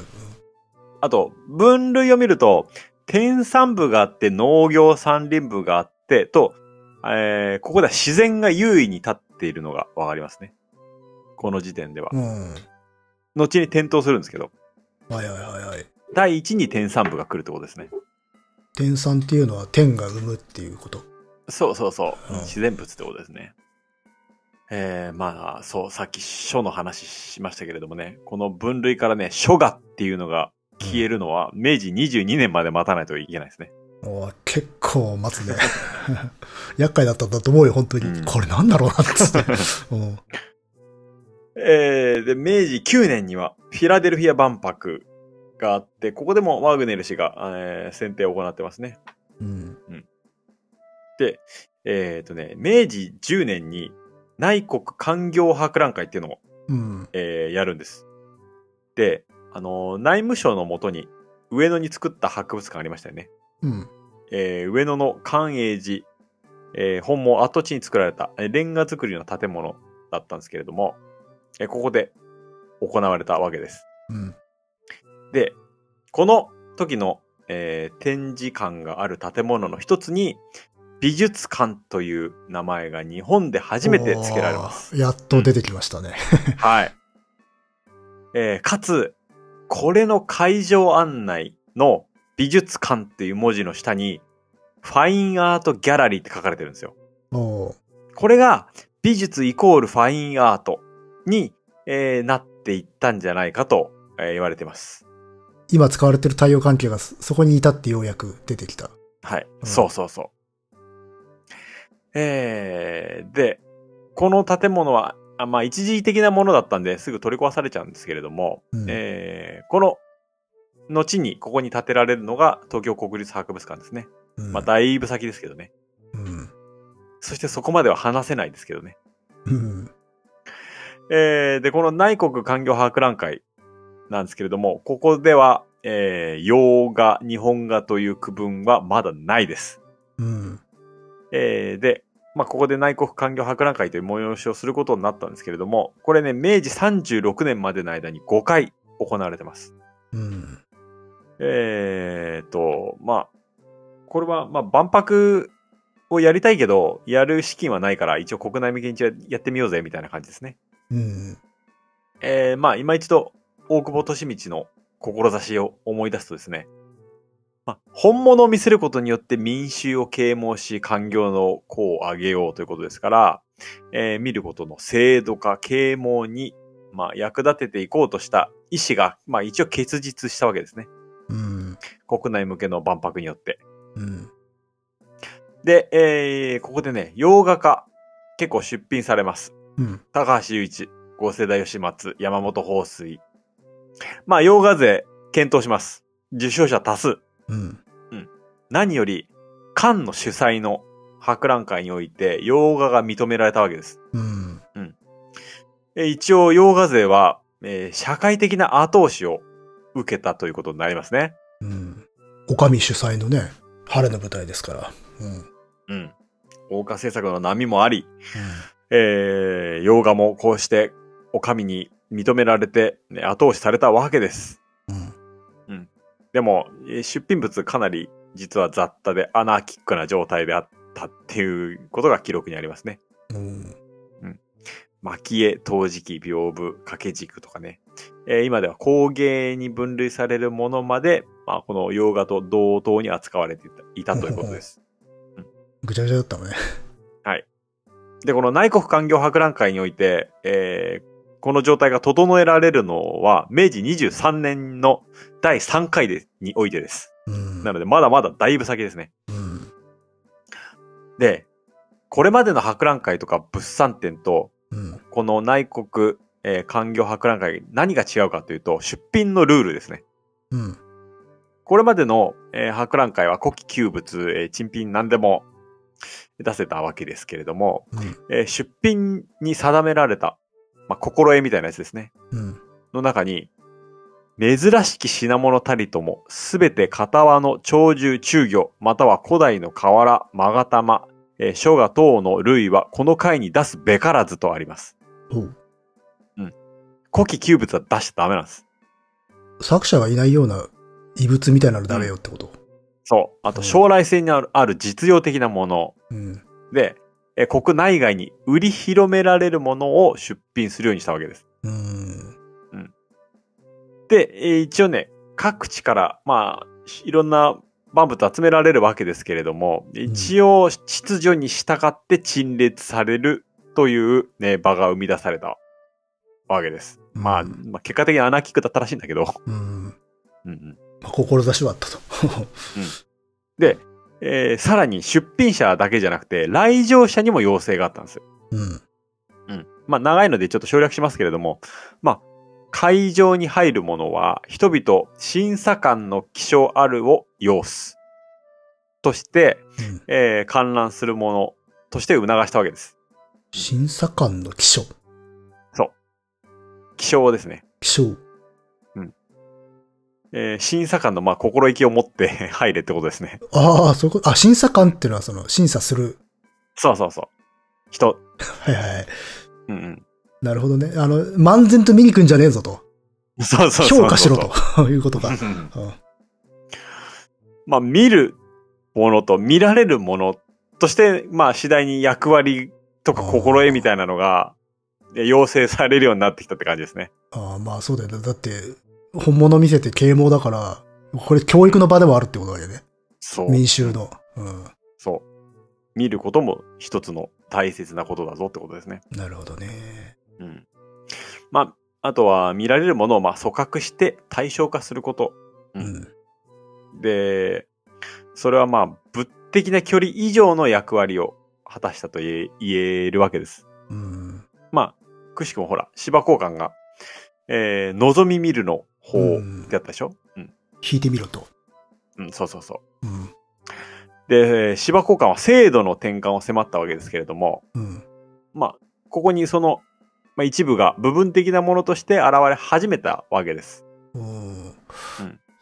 あと、分類を見ると、天産部があって、農業山林部があって、と、えー、ここでは自然が優位に立っているのがわかりますね。この時点では。うん。うん。後に点灯するんですけど、はいはいはいはい。第一に天産部が来るってことですね。天産っていうのは天が生むっていうこと。そうそうそう。うん自然物ってことですね。えー、まあ、そう、さっき書の話しましたけれどもね、この分類からね、書画っていうのが消えるのは、明治22年まで待たないといけないですね。おー結構待つね。[LAUGHS] 厄介だったんだと思うよ、本当に。うんこれなんだろうな、つって。[LAUGHS] うんえー、で、明治9年には、フィラデルフィア万博があって、ここでもワグネル氏が、えー選定を行ってますね。うん。で、えっ、とね、明治10年に内国官業博覧会っていうのを、うん。えーやるんです。で、あのー内務省のもとに上野に作った博物館ありましたよね。うん。えー上野の寛永寺、えー本門跡地に作られた、えーレンガ造りの建物だったんですけれども、えーここで行われたわけです。うん。で、この時の、えー展示館がある建物の一つに、美術館という名前が日本で初めて付けられます。やっと出てきましたね。はい。えーかつ、これの会場案内の美術館っていう文字の下に、ファインアートギャラリーって書かれてるんですよ。これが美術イコールファインアートに、えーなっていったんじゃないかと、えー言われてます。今使われてる太陽関係がそそこに至ってようやく出てきた。はい。うんそうそうそう。えー、で、この建物は、あまあ一時的なものだったんですぐ取り壊されちゃうんですけれども、うんえーこの後にここに建てられるのが東京国立博物館ですね。うん。まあだいぶ先ですけどね。うん。そしてそこまでは話せないですけどね。うん。えー、で、この内国環境博覧会なんですけれども、ここでは、えー、洋画、日本画という区分はまだないです。うん。えー、で、まあ、ここで内国環境博覧会という催しをすることになったんですけれども、これね、明治36年までの間に5回行われてます。うん。えーと、まあ、これは、まあ、万博をやりたいけど、やる資金はないから、一応国内向けにやってみようぜ、みたいな感じですね。うん。えー、まあ、今一度、大久保利道の志を思い出すとですね、まあ、本物を見せることによって民衆を啓蒙し、官業の功を上げようということですから、えー見ることの制度化、啓蒙に、まあ、役立てていこうとした意思が、まあ、一応結実したわけですね。うん。国内向けの万博によって。うん。で、えー、ここでね、洋画家、結構出品されます。うん。高橋雄一、合世代吉松、山本放水。まあ、洋画勢、検討します。受賞者多数。うん。何より、カンの主催の博覧会において、洋画が認められたわけです。うん。えー一応、洋画勢は、えー社会的な後押しを受けたということになりますね。うん。おかみ主催のね、晴れの舞台ですから。うん。うん。豪華制作の波もあり、えー、洋画もこうして、お上に認められて、ね、後押しされたわけです。うん。でも、えー出品物かなり実は雑多でアナーキックな状態であったっていうことが記録にありますね。うん。蒔絵、陶磁器、屏風、掛け軸とかね。えー今では工芸に分類されるものまで、まあ、この洋画と同等に扱われていたということです。[LAUGHS] ぐちゃぐちゃだったのね。で、この内国環境博覧会において、えーこの状態が整えられるのは、明治23年の第3回でにおいてです。うん。なので、まだまだだいぶ先ですね。うん。で、これまでの博覧会とか物産展と、うん。この内国、えー環境博覧会、何が違うかというと、出品のルールですね。うん。これまでの、えー博覧会は古希旧物、えー珍品何でも出せたわけですけれども、うん。えー出品に定められた、まあ、心得みたいなやつですね。うん。の中に、珍しき品物たりとも、すべて片輪の鳥獣中魚、または古代の瓦、勾玉、えー、書画等の類はこの回に出すべからずとあります。おう古希旧物は出しちゃダメなんです。作者がいないような異物みたいなのダメよってこと？そう。あと、うん将来性にあるある実用的なものうん。で、えー国内外に売り広められるものを出品するようにしたわけです。うん。で、えー一応ね、各地から、まあ、いろんな万物集められるわけですけれども、一応、秩序に従って陳列されるというね、場が生み出されたわけです。まあ、うんまあ、結果的にアナーキックだったらしいんだけど、うん。うんうんまあ、志はあったと。えーさらに出品者だけじゃなくて、来場者にも要請があったんですよ。うん。うん。まあ、長いのでちょっと省略しますけれども、まあ、会場に入るものは、人々、審査官の気象あるを要す。として、うん。えー観覧するものとして促したわけです。審査官の気象。気象ですね。気象。えー審査官の、まあ、心意気を持って [LAUGHS] 入れってことですね。ああ、そういうこと。あ、審査官っていうのはその、審査する。そうそうそう。人。はいはい。うんなるほどね。あの、漫然と見に行くんじゃねえぞと。うん。そうそうそう。評価しろと。[LAUGHS] いうことか。うんうんまあ、見るものと見られるものとして、まあ、次第に役割とか心得みたいなのが、え要請されるようになってきたって感じですね。ああ、まあそうだよね。だって、本物見せて啓蒙だから、これ教育の場でもあるってことだよね。そう。民衆の。うん。そう。見ることも一つの大切なことだぞってことですね。なるほどね。うん。まあ、あとは見られるものをまあ組閣して対象化すること。ううんん。で、それはまあ、物的な距離以上の役割を果たしたと言え言えるわけです。うん。まあ、くしくもほら、芝交換が、えー、望み見るの方ってやったでしょ？うん。引いてみろと。うん、そうそうそう。うん。で、芝交換は制度の転換を迫ったわけですけれども、うん。まあ、ここにその、まあ、一部が部分的なものとして現れ始めたわけです。うん。うん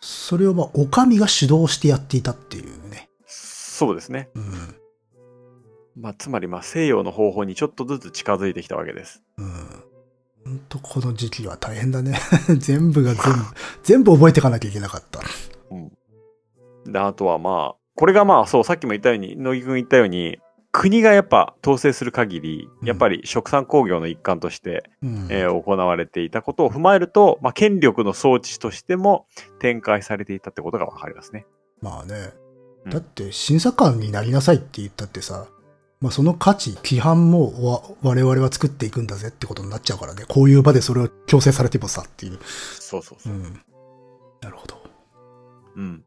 それをまあ、お上が主導してやっていたっていうね。そうですね。うん。まあ、つまりまあ、西洋の方法にちょっとずつ近づいてきたわけです。うん。ほんとこの時期は大変だね。[LAUGHS] 全部が全部、全部覚えていかなきゃいけなかった。で、あとはまあ、これがまあ、そう、さっきも言ったように、乃木くん言ったように、国がやっぱ統制する限り、うんやっぱり食産工業の一環として、うん。えー行われていたことを踏まえると、まあ、権力の装置としても展開されていたってことがわかりますね。まあね。うんだって審査官になりなさいって言ったってさ、まあその価値、規範もわ我々は作っていくんだぜってことになっちゃうからね。こういう場でそれを強制されてもさっていう。そうそうそう。うん。なるほど。うん。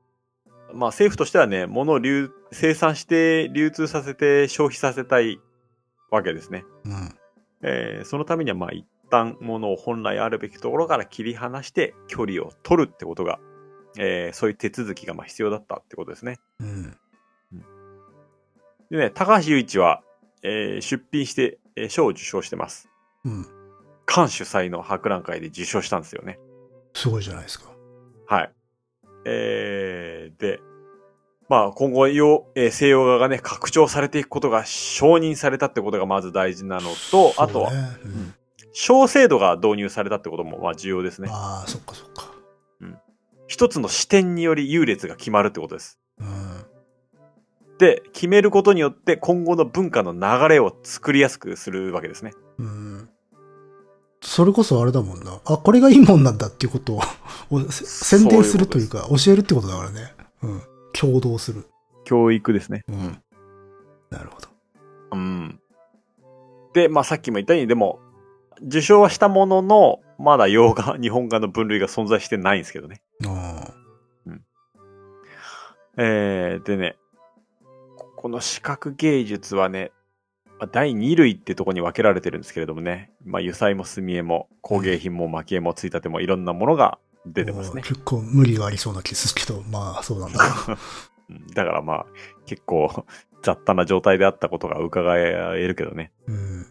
まあ政府としてはね、物を流、生産して流通させて消費させたいわけですね。うん。えーそのためにはまあ一旦物を本来あるべきところから切り離して距離を取るってことが、えーそういう手続きがまあ必要だったってことですね。うん。でね、高橋雄一は、えー出品して、えー賞を受賞してます。うん。館主催の博覧会で受賞したんですよね。すごいじゃないですか。はい。えー、で、まあ今後よ、えー西洋側がね、拡張されていくことが承認されたってことがまず大事なのと、あとは、そうねうん小制度が導入されたってこともまあ重要ですね。ああ、そっかそっか。一つの視点により優劣が決まるってことです。うん。で、決めることによって今後の文化の流れを作りやすくするわけですね。うん。それこそあれだもんな。あ、これがいいもんなんだっていうことを [LAUGHS] 宣伝するというか、教えるってことだからね。うん。共同する。教育ですね。うん。なるほど。うん。で、まあさっきも言ったように、でも、受賞はしたものの、まだ洋画、[LAUGHS] 日本画の分類が存在してないんですけどね。あえー、でね、ここの視覚芸術はね、まあ第2類ってとこに分けられてるんですけれどもね、まあ油彩も墨絵も工芸品も蒔絵もついたてもいろんなものがあ。出てますね。結構無理がありそうな気するけど、まあそうなんだ。[LAUGHS] うんだからまあ結構雑多な状態であったことが伺えるけどね。うん。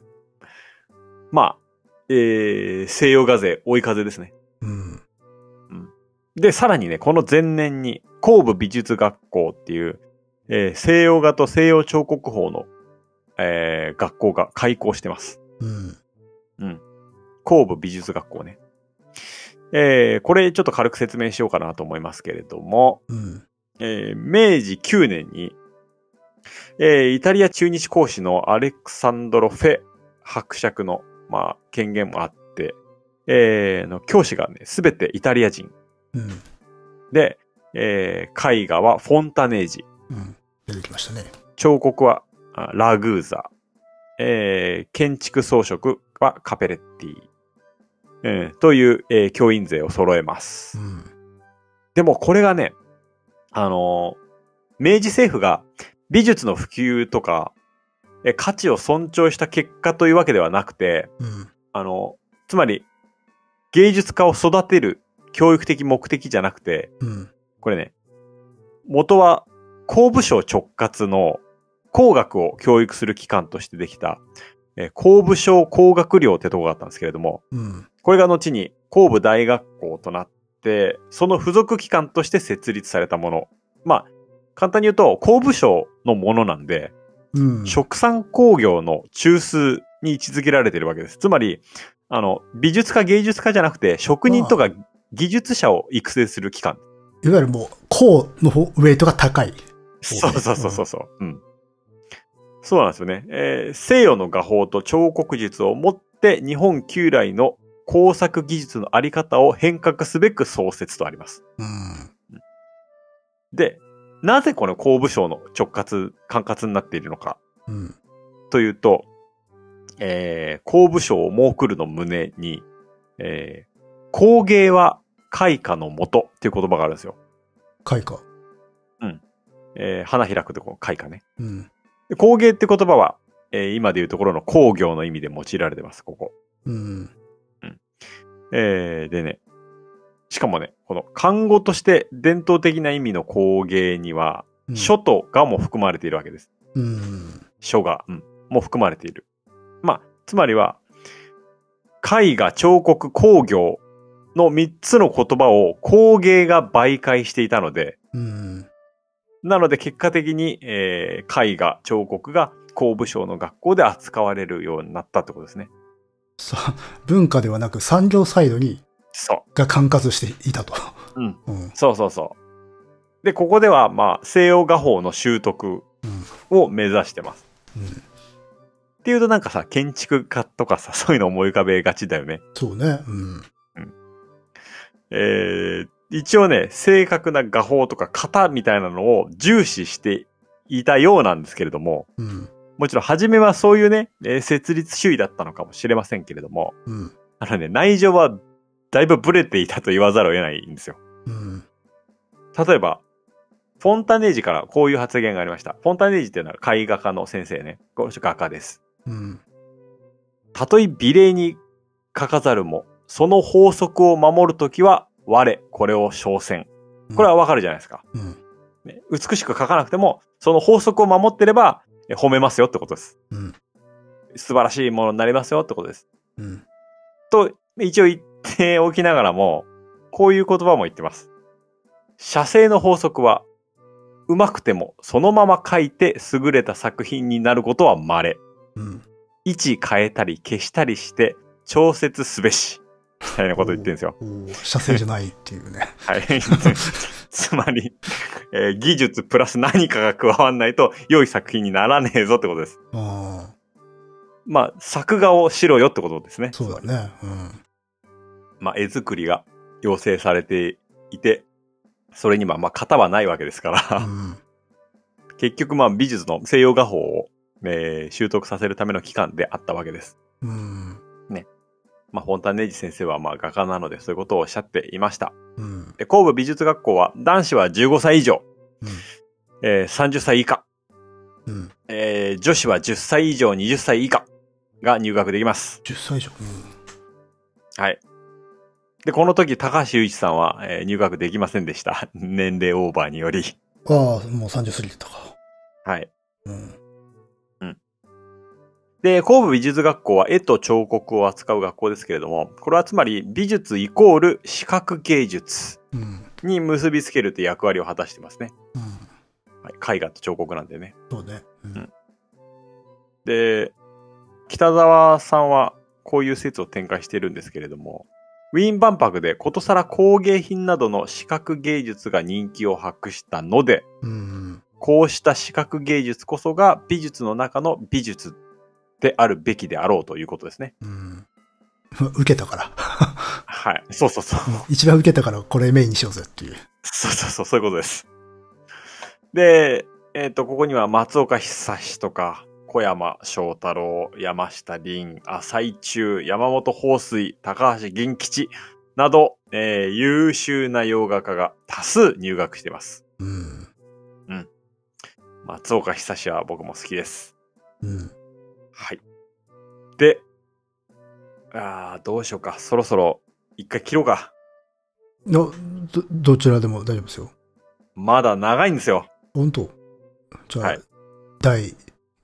まあ、えー、西洋画勢追い風ですね。うん。で、さらにね、この前年に、工部美術学校っていう、えー西洋画と西洋彫刻法の、えー学校が開校してます。うん。うん。工部美術学校ね。えーこれちょっと軽く説明しようかなと思いますけれども、うん。えー明治9年に、えーイタリア駐日講師のアレクサンドロ・フェ伯爵の、まあ、権限もあって、えーの教師がね、すべてイタリア人。うん。で、えー絵画はフォンタネージ。うん。出てきましたね。彫刻はあラグーザ。えー建築装飾はカペレッティ。えーという、えー教員勢を揃えますう。ん。でもこれがね、あのー明治政府が美術の普及とか、え価値を尊重した結果というわけではなくて、うん。あの、つまり、芸術家を育てる教育的目的じゃなくて、うん。これね、元は工部省直轄の工学を教育する機関としてできた、えー工部省工学寮ってとこがあったんですけれども、うん。これが後に工部大学校となって、その付属機関として設立されたもの。まあ、簡単に言うと、工部省のものなんで、うん。食産工業の中枢に位置づけられているわけです。つまり、あの、美術家芸術家じゃなくて、職人とか技術者を育成する機関。いわゆるもう、こうの方ウェイトが高い。そうそうそうそうそう。うん。そうなんですよね。えー西洋の画法と彫刻術をもって日本旧来の工作技術のあり方を変革すべく創設とあります。うん。で、なぜこの工部省の直轄、管轄になっているのかうん。というと、えー、工部省を設くるの胸に、えー、工芸は開花のもとっていう言葉があるんですよ。開花。えー、花開くとこの開花ね。うん。で工芸って言葉は、えー今でいうところの工業の意味で用いられてます、ここ。うん。えー、でね、しかもね、この漢語として伝統的な意味の工芸には、うん書と画も含まれているわけです。うん。書画、うん、も含まれている。まあ、つまりは、絵画、彫刻、工業の3つの言葉を工芸が媒介していたので、うん。なので結果的に、えー絵画、彫刻が工部省の学校で扱われるようになったってことですね。さ、文化ではなく産業サイドに、そが管轄していたと。う。うん。うん。そうそうそう。で、ここでは、まあ、西洋画法の習得うん。を目指してます。うん。っていうとなんかさ、建築家とかさ、そういうの思い浮かべがちだよね。そうね。うん。えー、一応ね、正確な画法とか型みたいなのを重視していたようなんですけれども、うん。もちろん初めはそういうね、えー設立主義だったのかもしれませんけれども、うん。あのね、内情はだいぶブレていたと言わざるを得ないんですよ。うん。例えば、フォンタネージからこういう発言がありました。フォンタネージっていうのは絵画家の先生ね。この人画家です。うん。たとえ美麗に書かざるも、その法則を守るときは、我、これを称戦。これはわかるじゃないですか。うん。ね、美しく書かなくても、その法則を守ってれば、え褒めますよってことです。うん。素晴らしいものになりますよってことです。うん。と、一応言っておきながらも、こういう言葉も言ってます。写生の法則は、うまくてもそのまま書いて優れた作品になることは稀。うん。位置変えたり消したりして調節すべし。みたいなこと言ってるんですよ。射精じゃないっていうね。はい。[LAUGHS] つまり、えー技術プラス何かが加わんないと良い作品にならねえぞってことです。ああ、まあ、作画をしろよってことですね。そうだね。うん。まあ、絵作りが要請されていて、それにはまあ型はないわけですから、うん。[LAUGHS] 結局まあ美術の西洋画法を、えー習得させるための機関であったわけです。うん。まあ、フォンタネージ先生はまあ画家なのでそういうことをおっしゃっていました。うん。で神戸美術学校は男子は15歳以上、うん。えー30歳以下、うん。えー女子は10歳以上20歳以下が入学できます。10歳以上。はい。で、この時高橋雄一さんは、えー入学できませんでした。[LAUGHS] 年齢オーバーにより。うん。ああ、もう30過ぎてたか。はい。うん。で、神戸美術学校は絵と彫刻を扱う学校ですけれども、これはつまり美術イコール視覚芸術うん。に結びつけるという役割を果たしてますね。うん。はい、絵画と彫刻なんでね。そうね。うん。で、北沢さんはこういう説を展開しているんですけれども、ウィーン万博でことさら工芸品などの視覚芸術が人気を博したので、うん。こうした視覚芸術こそが美術の中の美術であるべきであろうということですね。うん。受けたから。はい。そうそうそう。一番受けたからこれメインにしようぜっていう。そうそうそう、そういうことです。で、えっ、と、ここには松岡久志とか、小山翔太郎、山下凛、浅井中、山本放水、高橋銀吉など、えー優秀な洋画家が多数入学しています。うん。松岡久志は僕も好きです。うん。はい。で、あーどうしようか。そろそろ一回切ろうか。ど、ど、どちらでも大丈夫ですよ。まだ長いんですよ。本当？じゃあ、はい第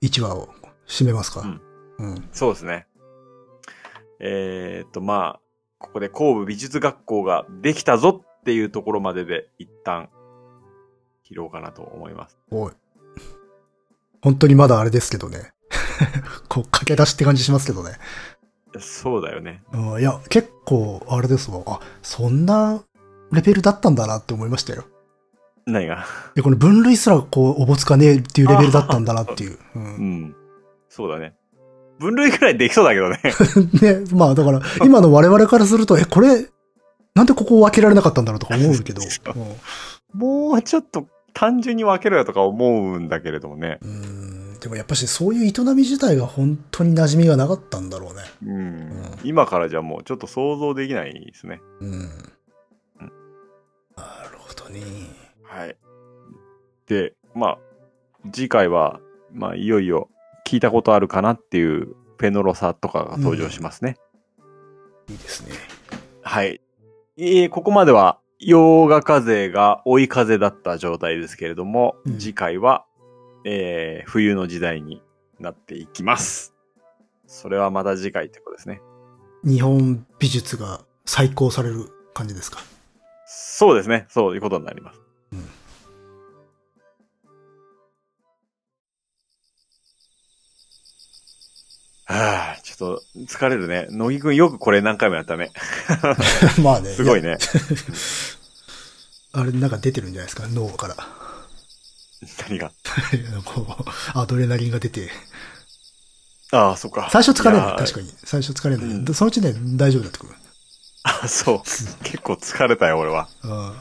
1話を締めますか。うん。うん。そうですね。えー、っと、まあ、ここで神戸美術学校ができたぞっていうところまでで一旦切ろうかなと思います。おい。本当にまだあれですけどね。こう、駆け出しって感じしますけどね。そうだよね。うん、いや、結構、あれですわ。あ、そんなレベルだったんだなって思いましたよ。何が？いや、この分類すらこう、おぼつかねえっていうレベルだったんだなっていう。う。うんん。そうだね。分類くらいできそうだけどね。[LAUGHS] ね、まあだから、今の我々からすると、え、これ、なんでここを分けられなかったんだろうとか思うけど。[LAUGHS] もうちょっと単純に分けろよとか思うんだけれどもね。うん、うんでもやっぱしそういう営み自体が本当に馴染みがなかったんだろうね。うん。今からじゃもうちょっと想像できないですね。うん。なるほどね。はい。で、まあ、次回は、まあ、いよいよ聞いたことあるかなっていうペノロサとかが登場しますね。いいですね。はい。えーここまでは、洋画風が追い風だった状態ですけれども、うん次回は、えー冬の時代になっていきます。それはまた次回ってことですね。日本美術が再興される感じですか？そうですね。そういうことになります。うんはあ、ちょっと疲れるね。乃木くんよくこれ何回もやったね。[LAUGHS] まあね。[LAUGHS] すごいね。[LAUGHS] あれなんか出てるんじゃないですか、脳から。何が？こう、アドレナリンが出て。ああ、そっか。最初疲れないやー確かに。最初疲れない。うんでそのうちね、大丈夫になってくる。あ、そう。結構疲れたよ、俺は。うん